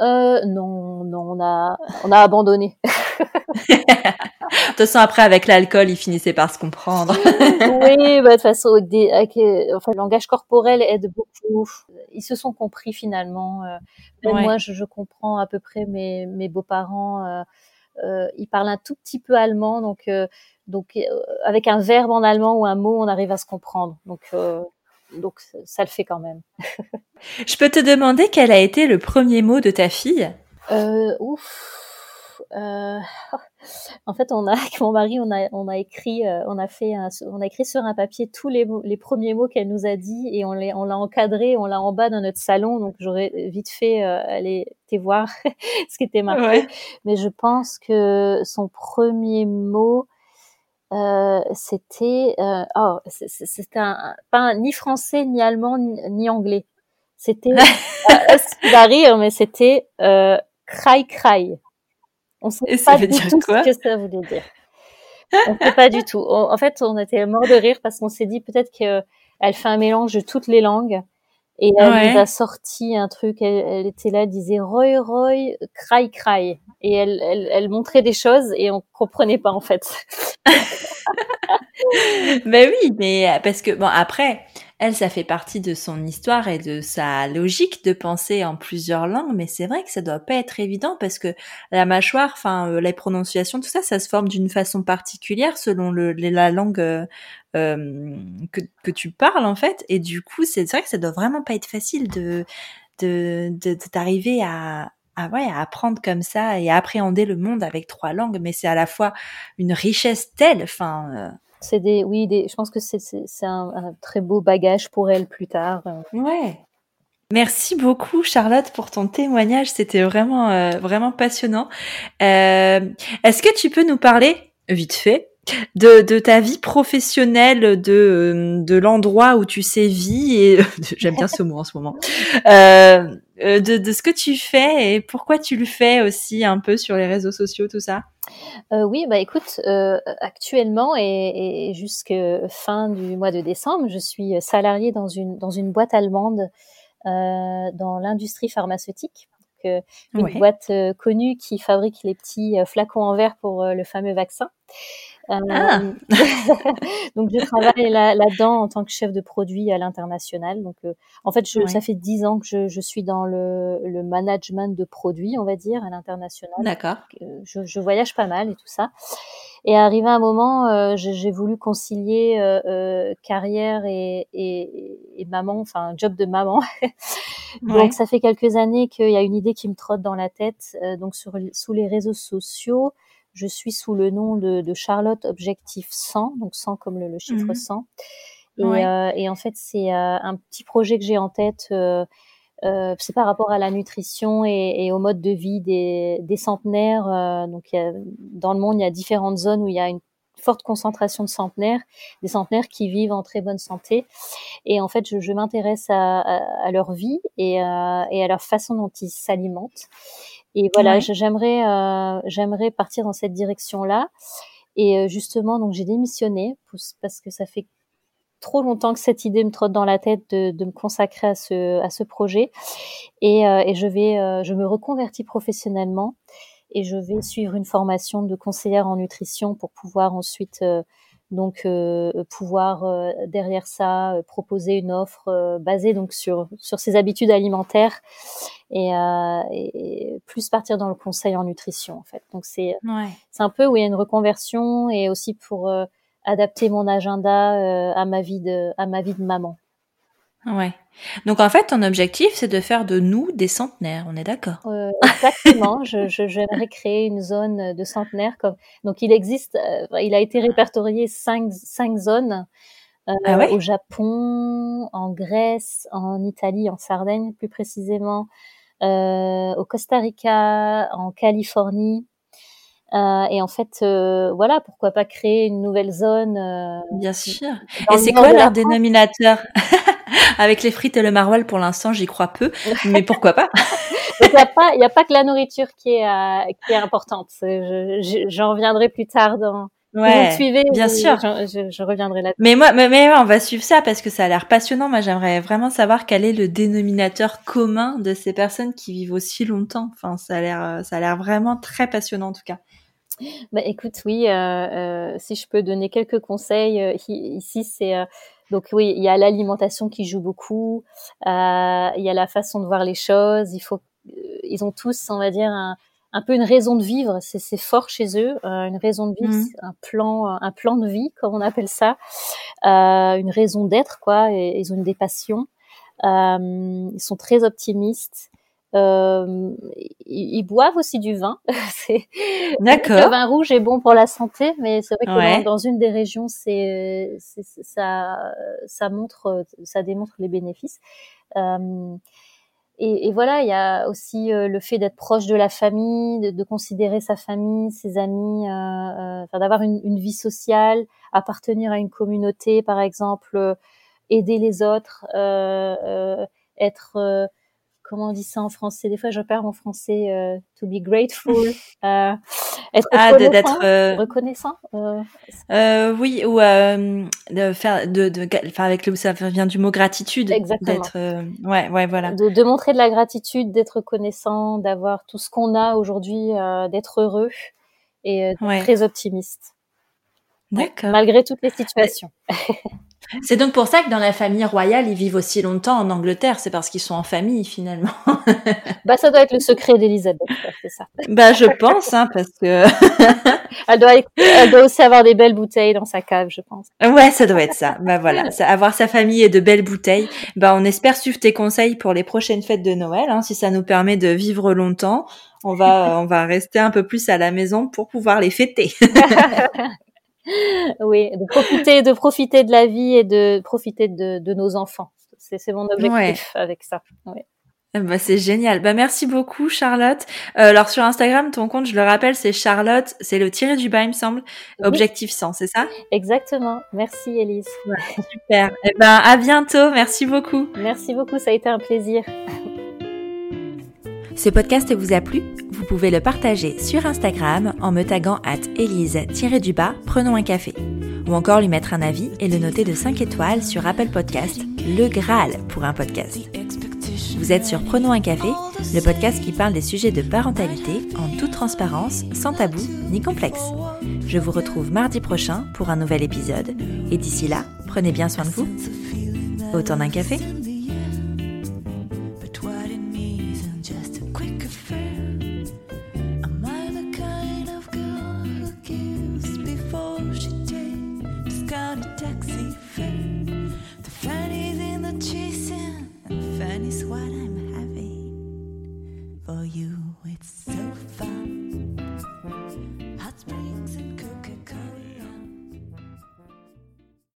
B: Euh, non, non, on a, on a abandonné. <laughs>
A: de toute façon, après, avec l'alcool, ils finissaient par se comprendre.
B: oui, bah, de toute façon, avec, enfin, le langage corporel aide beaucoup. Ils se sont compris finalement. Euh, moi, je, je, comprends à peu près mes, mes beaux-parents. Euh, euh, ils parlent un tout petit peu allemand, donc, euh, donc avec un verbe en allemand ou un mot, on arrive à se comprendre. Donc, donc ça le fait quand même. <laughs>
A: je peux te demander quel a été le premier mot de ta fille?
B: Ouf euh, <laughs> en fait, on a avec mon mari, on a on a écrit, euh, on a fait, on a écrit sur un papier tous les les premiers mots qu'elle nous a dit et on l'a encadré, on l'a en bas dans notre salon. Donc j'aurais vite fait euh, aller te voir <laughs> ce qui était marqué. Mais je pense que son premier mot. Euh, c'était oh c'était un, pas ni français ni allemand ni, anglais c'était <laughs> euh, va rire mais c'était euh, cry cry on sait pas du tout ce que ça voulait dire. on sait pas du tout. en fait, on était mort de rire parce qu'on s'est dit peut-être qu'elle fait un mélange de toutes les langues. Et elle nous a sorti un truc, elle, était là, elle disait Roy Roy, cry cry. Et elle, elle, elle montrait des choses et on comprenait pas en fait. <laughs>
A: ben oui, mais parce que bon après, elle, ça fait partie de son histoire et de sa logique de penser en plusieurs langues, mais c'est vrai que ça doit pas être évident parce que la mâchoire, enfin, euh, les prononciations, tout ça, ça se forme d'une façon particulière selon la langue euh, euh, que, tu parles, en fait. Et du coup, c'est vrai que ça doit vraiment pas être facile de de d'arriver à, à, ouais, à apprendre comme ça et à appréhender le monde avec trois langues, mais c'est à la fois une richesse telle, enfin,
B: c'est des, oui, des, je pense que c'est, un, un, très beau bagage pour elle plus tard.
A: Ouais. Merci beaucoup Charlotte pour ton témoignage, c'était vraiment euh, vraiment passionnant. Euh, est-ce que tu peux nous parler vite fait, de, de ta vie professionnelle, de, de l'endroit où tu sévis, et <laughs> j'aime bien ce mot en ce moment, euh, euh, de, de ce que tu fais et pourquoi tu le fais aussi un peu sur les réseaux sociaux, tout ça?
B: Euh, Oui, bah écoute, euh, actuellement et, et jusque fin du mois de décembre, je suis salariée dans une, dans une boîte allemande dans l'industrie pharmaceutique. Donc, une boîte connue qui fabrique les petits flacons en verre pour le fameux vaccin. Ah. Euh, <laughs> donc je travaille là-dedans en tant que chef de produit à l'international. Donc euh, en fait, je, ça fait dix ans que je, je, suis dans le, le, management de produits, on va dire, à l'international.
A: D'accord.
B: Euh, je, je, voyage pas mal et tout ça. Et arrivé un moment, euh, j'ai voulu concilier euh, carrière et, et, et, maman, enfin job de maman. <laughs> donc ça fait quelques années qu'il y a une idée qui me trotte dans la tête. donc sur, sous les réseaux sociaux, je suis sous le nom de, de Charlotte Objectif 100, donc 100 comme le, chiffre 100. Mhm. Et, euh, et, en fait, c'est euh, un petit projet que j'ai en tête. Euh, c'est par rapport à la nutrition et, et, au mode de vie des, des centenaires. Donc, il y a, dans le monde, il y a différentes zones où il y a une forte concentration de centenaires, des centenaires qui vivent en très bonne santé. Et en fait, je, je m'intéresse à, à, à, leur vie et, et à leur façon dont ils s'alimentent. Et voilà, j'aimerais euh, j'aimerais partir dans cette direction-là. Et euh, justement, donc j'ai démissionné parce que ça fait trop longtemps que cette idée me trotte dans la tête de, de me consacrer à ce à ce projet. Et, euh, et je vais euh, je me reconvertis professionnellement et je vais suivre une formation de conseillère en nutrition pour pouvoir ensuite donc euh, pouvoir euh, derrière ça euh, proposer une offre basée donc sur sur ses habitudes alimentaires et, et, plus partir dans le conseil en nutrition en fait donc c'est ouais. c'est un peu où il y a une reconversion et aussi pour adapter mon agenda à ma vie de à ma vie de maman
A: Ouais. Donc en fait, ton objectif, c'est de faire de nous des centenaires, on est d'accord?
B: Euh, Exactement. <laughs> je, je, j'aimerais créer une zone de centenaires. Comme... Donc il existe, euh, il a été répertorié cinq, cinq zones euh, ah ouais? au Japon, en Grèce, en Italie, en Sardaigne plus précisément, euh, au Costa Rica, en Californie. Euh, et en fait, euh, voilà, pourquoi pas créer une nouvelle zone euh,
A: Bien sûr. Et c'est quoi leur dénominateur? <laughs> <laughs> Avec les frites et le maroilles, pour l'instant, j'y crois peu, mais <laughs> pourquoi pas?
B: Il n'y a pas, il a pas que la nourriture qui est euh, qui est importante. J'en reviendrai plus tard dans.
A: Ouais, suivez, bien sûr.
B: Je, je, reviendrai là.
A: Mais moi, mais, mais on va suivre ça parce que ça a l'air passionnant. Moi, j'aimerais vraiment savoir quel est le dénominateur commun de ces personnes qui vivent aussi longtemps. Enfin, ça a l'air, ça a l'air vraiment très passionnant en tout cas.
B: Bah, écoute, oui, euh, euh, si je peux donner quelques conseils euh, ici, c'est donc oui, il y a l'alimentation qui joue beaucoup, il y a la façon de voir les choses. Il faut, ils ont tous, on va dire, un, un peu une raison de vivre. C'est fort chez eux, une raison de vivre, mmh. un plan, un plan de vie, comme on appelle ça, une raison d'être, quoi. Et, ils ont des passions. ils sont très optimistes. Euh, ils, boivent aussi du vin. <laughs>
A: D'accord.
B: Le vin rouge est bon pour la santé, mais c'est vrai que ouais. dans, dans, une des régions, c'est ça, ça montre, ça démontre les bénéfices. Euh, et, et, voilà, il y a aussi euh, le fait d'être proche de la famille, de, de, considérer sa famille, ses amis, euh, d'avoir une, une, vie sociale, appartenir à une communauté, par exemple, aider les autres, être comment on dit ça en français? Des fois, je perds mon français. Euh, to be grateful, <laughs> euh, être ah, reconnaissant. Euh... reconnaissant
A: euh. euh oui, ou de faire, de, de, enfin avec le, ça vient du mot gratitude.
B: Exactement.
A: ouais, ouais, voilà.
B: De, de, montrer de la gratitude, d'être reconnaissant, d'avoir tout ce qu'on a aujourd'hui, d'être heureux et ouais. très optimiste.
A: D'accord.
B: Malgré toutes les situations.
A: C'est donc pour ça que dans la famille royale, ils vivent aussi longtemps en Angleterre. C'est parce qu'ils sont en famille finalement. <laughs>
B: bah ça doit être le secret d'Elisabeth, c'est ça.
A: Bah je pense, hein, parce que <laughs>
B: elle doit, elle doit aussi avoir des belles bouteilles dans sa cave, je pense.
A: Ouais, ça doit être ça. Bah voilà, avoir sa famille et de belles bouteilles. Bah on espère suivre tes conseils pour les prochaines fêtes de Noël, hein, si ça nous permet de vivre longtemps. On va, on va rester un peu plus à la maison pour pouvoir les fêter. <laughs>
B: oui, de profiter, de profiter de la vie et de profiter de, de nos enfants. C'est mon objectif ouais. avec ça. Oui.
A: Bah, c'est génial. Bah, merci beaucoup, Charlotte. Euh, alors, sur Instagram, ton compte, je le rappelle, c'est Charlotte, c'est le tiré du bas, il me semble, Objectif 100, c'est ça?
B: Exactement. Merci, Elise.
A: super. Eh ben, à bientôt. Merci beaucoup.
B: Merci beaucoup, ça a été un plaisir.
A: Ce podcast vous a plu? Vous pouvez le partager sur Instagram en me taguant at Elise-du-bas, prenons un café. Ou encore lui mettre un avis et le noter de 5 étoiles sur Apple Podcast, le Graal pour un podcast. Vous êtes sur Prenons un café, le podcast qui parle des sujets de parentalité en toute transparence, sans tabou ni complexe. Je vous retrouve mardi prochain pour un nouvel épisode. Et d'ici là, prenez bien soin de vous. Autant d'un café That is what I'm having for you.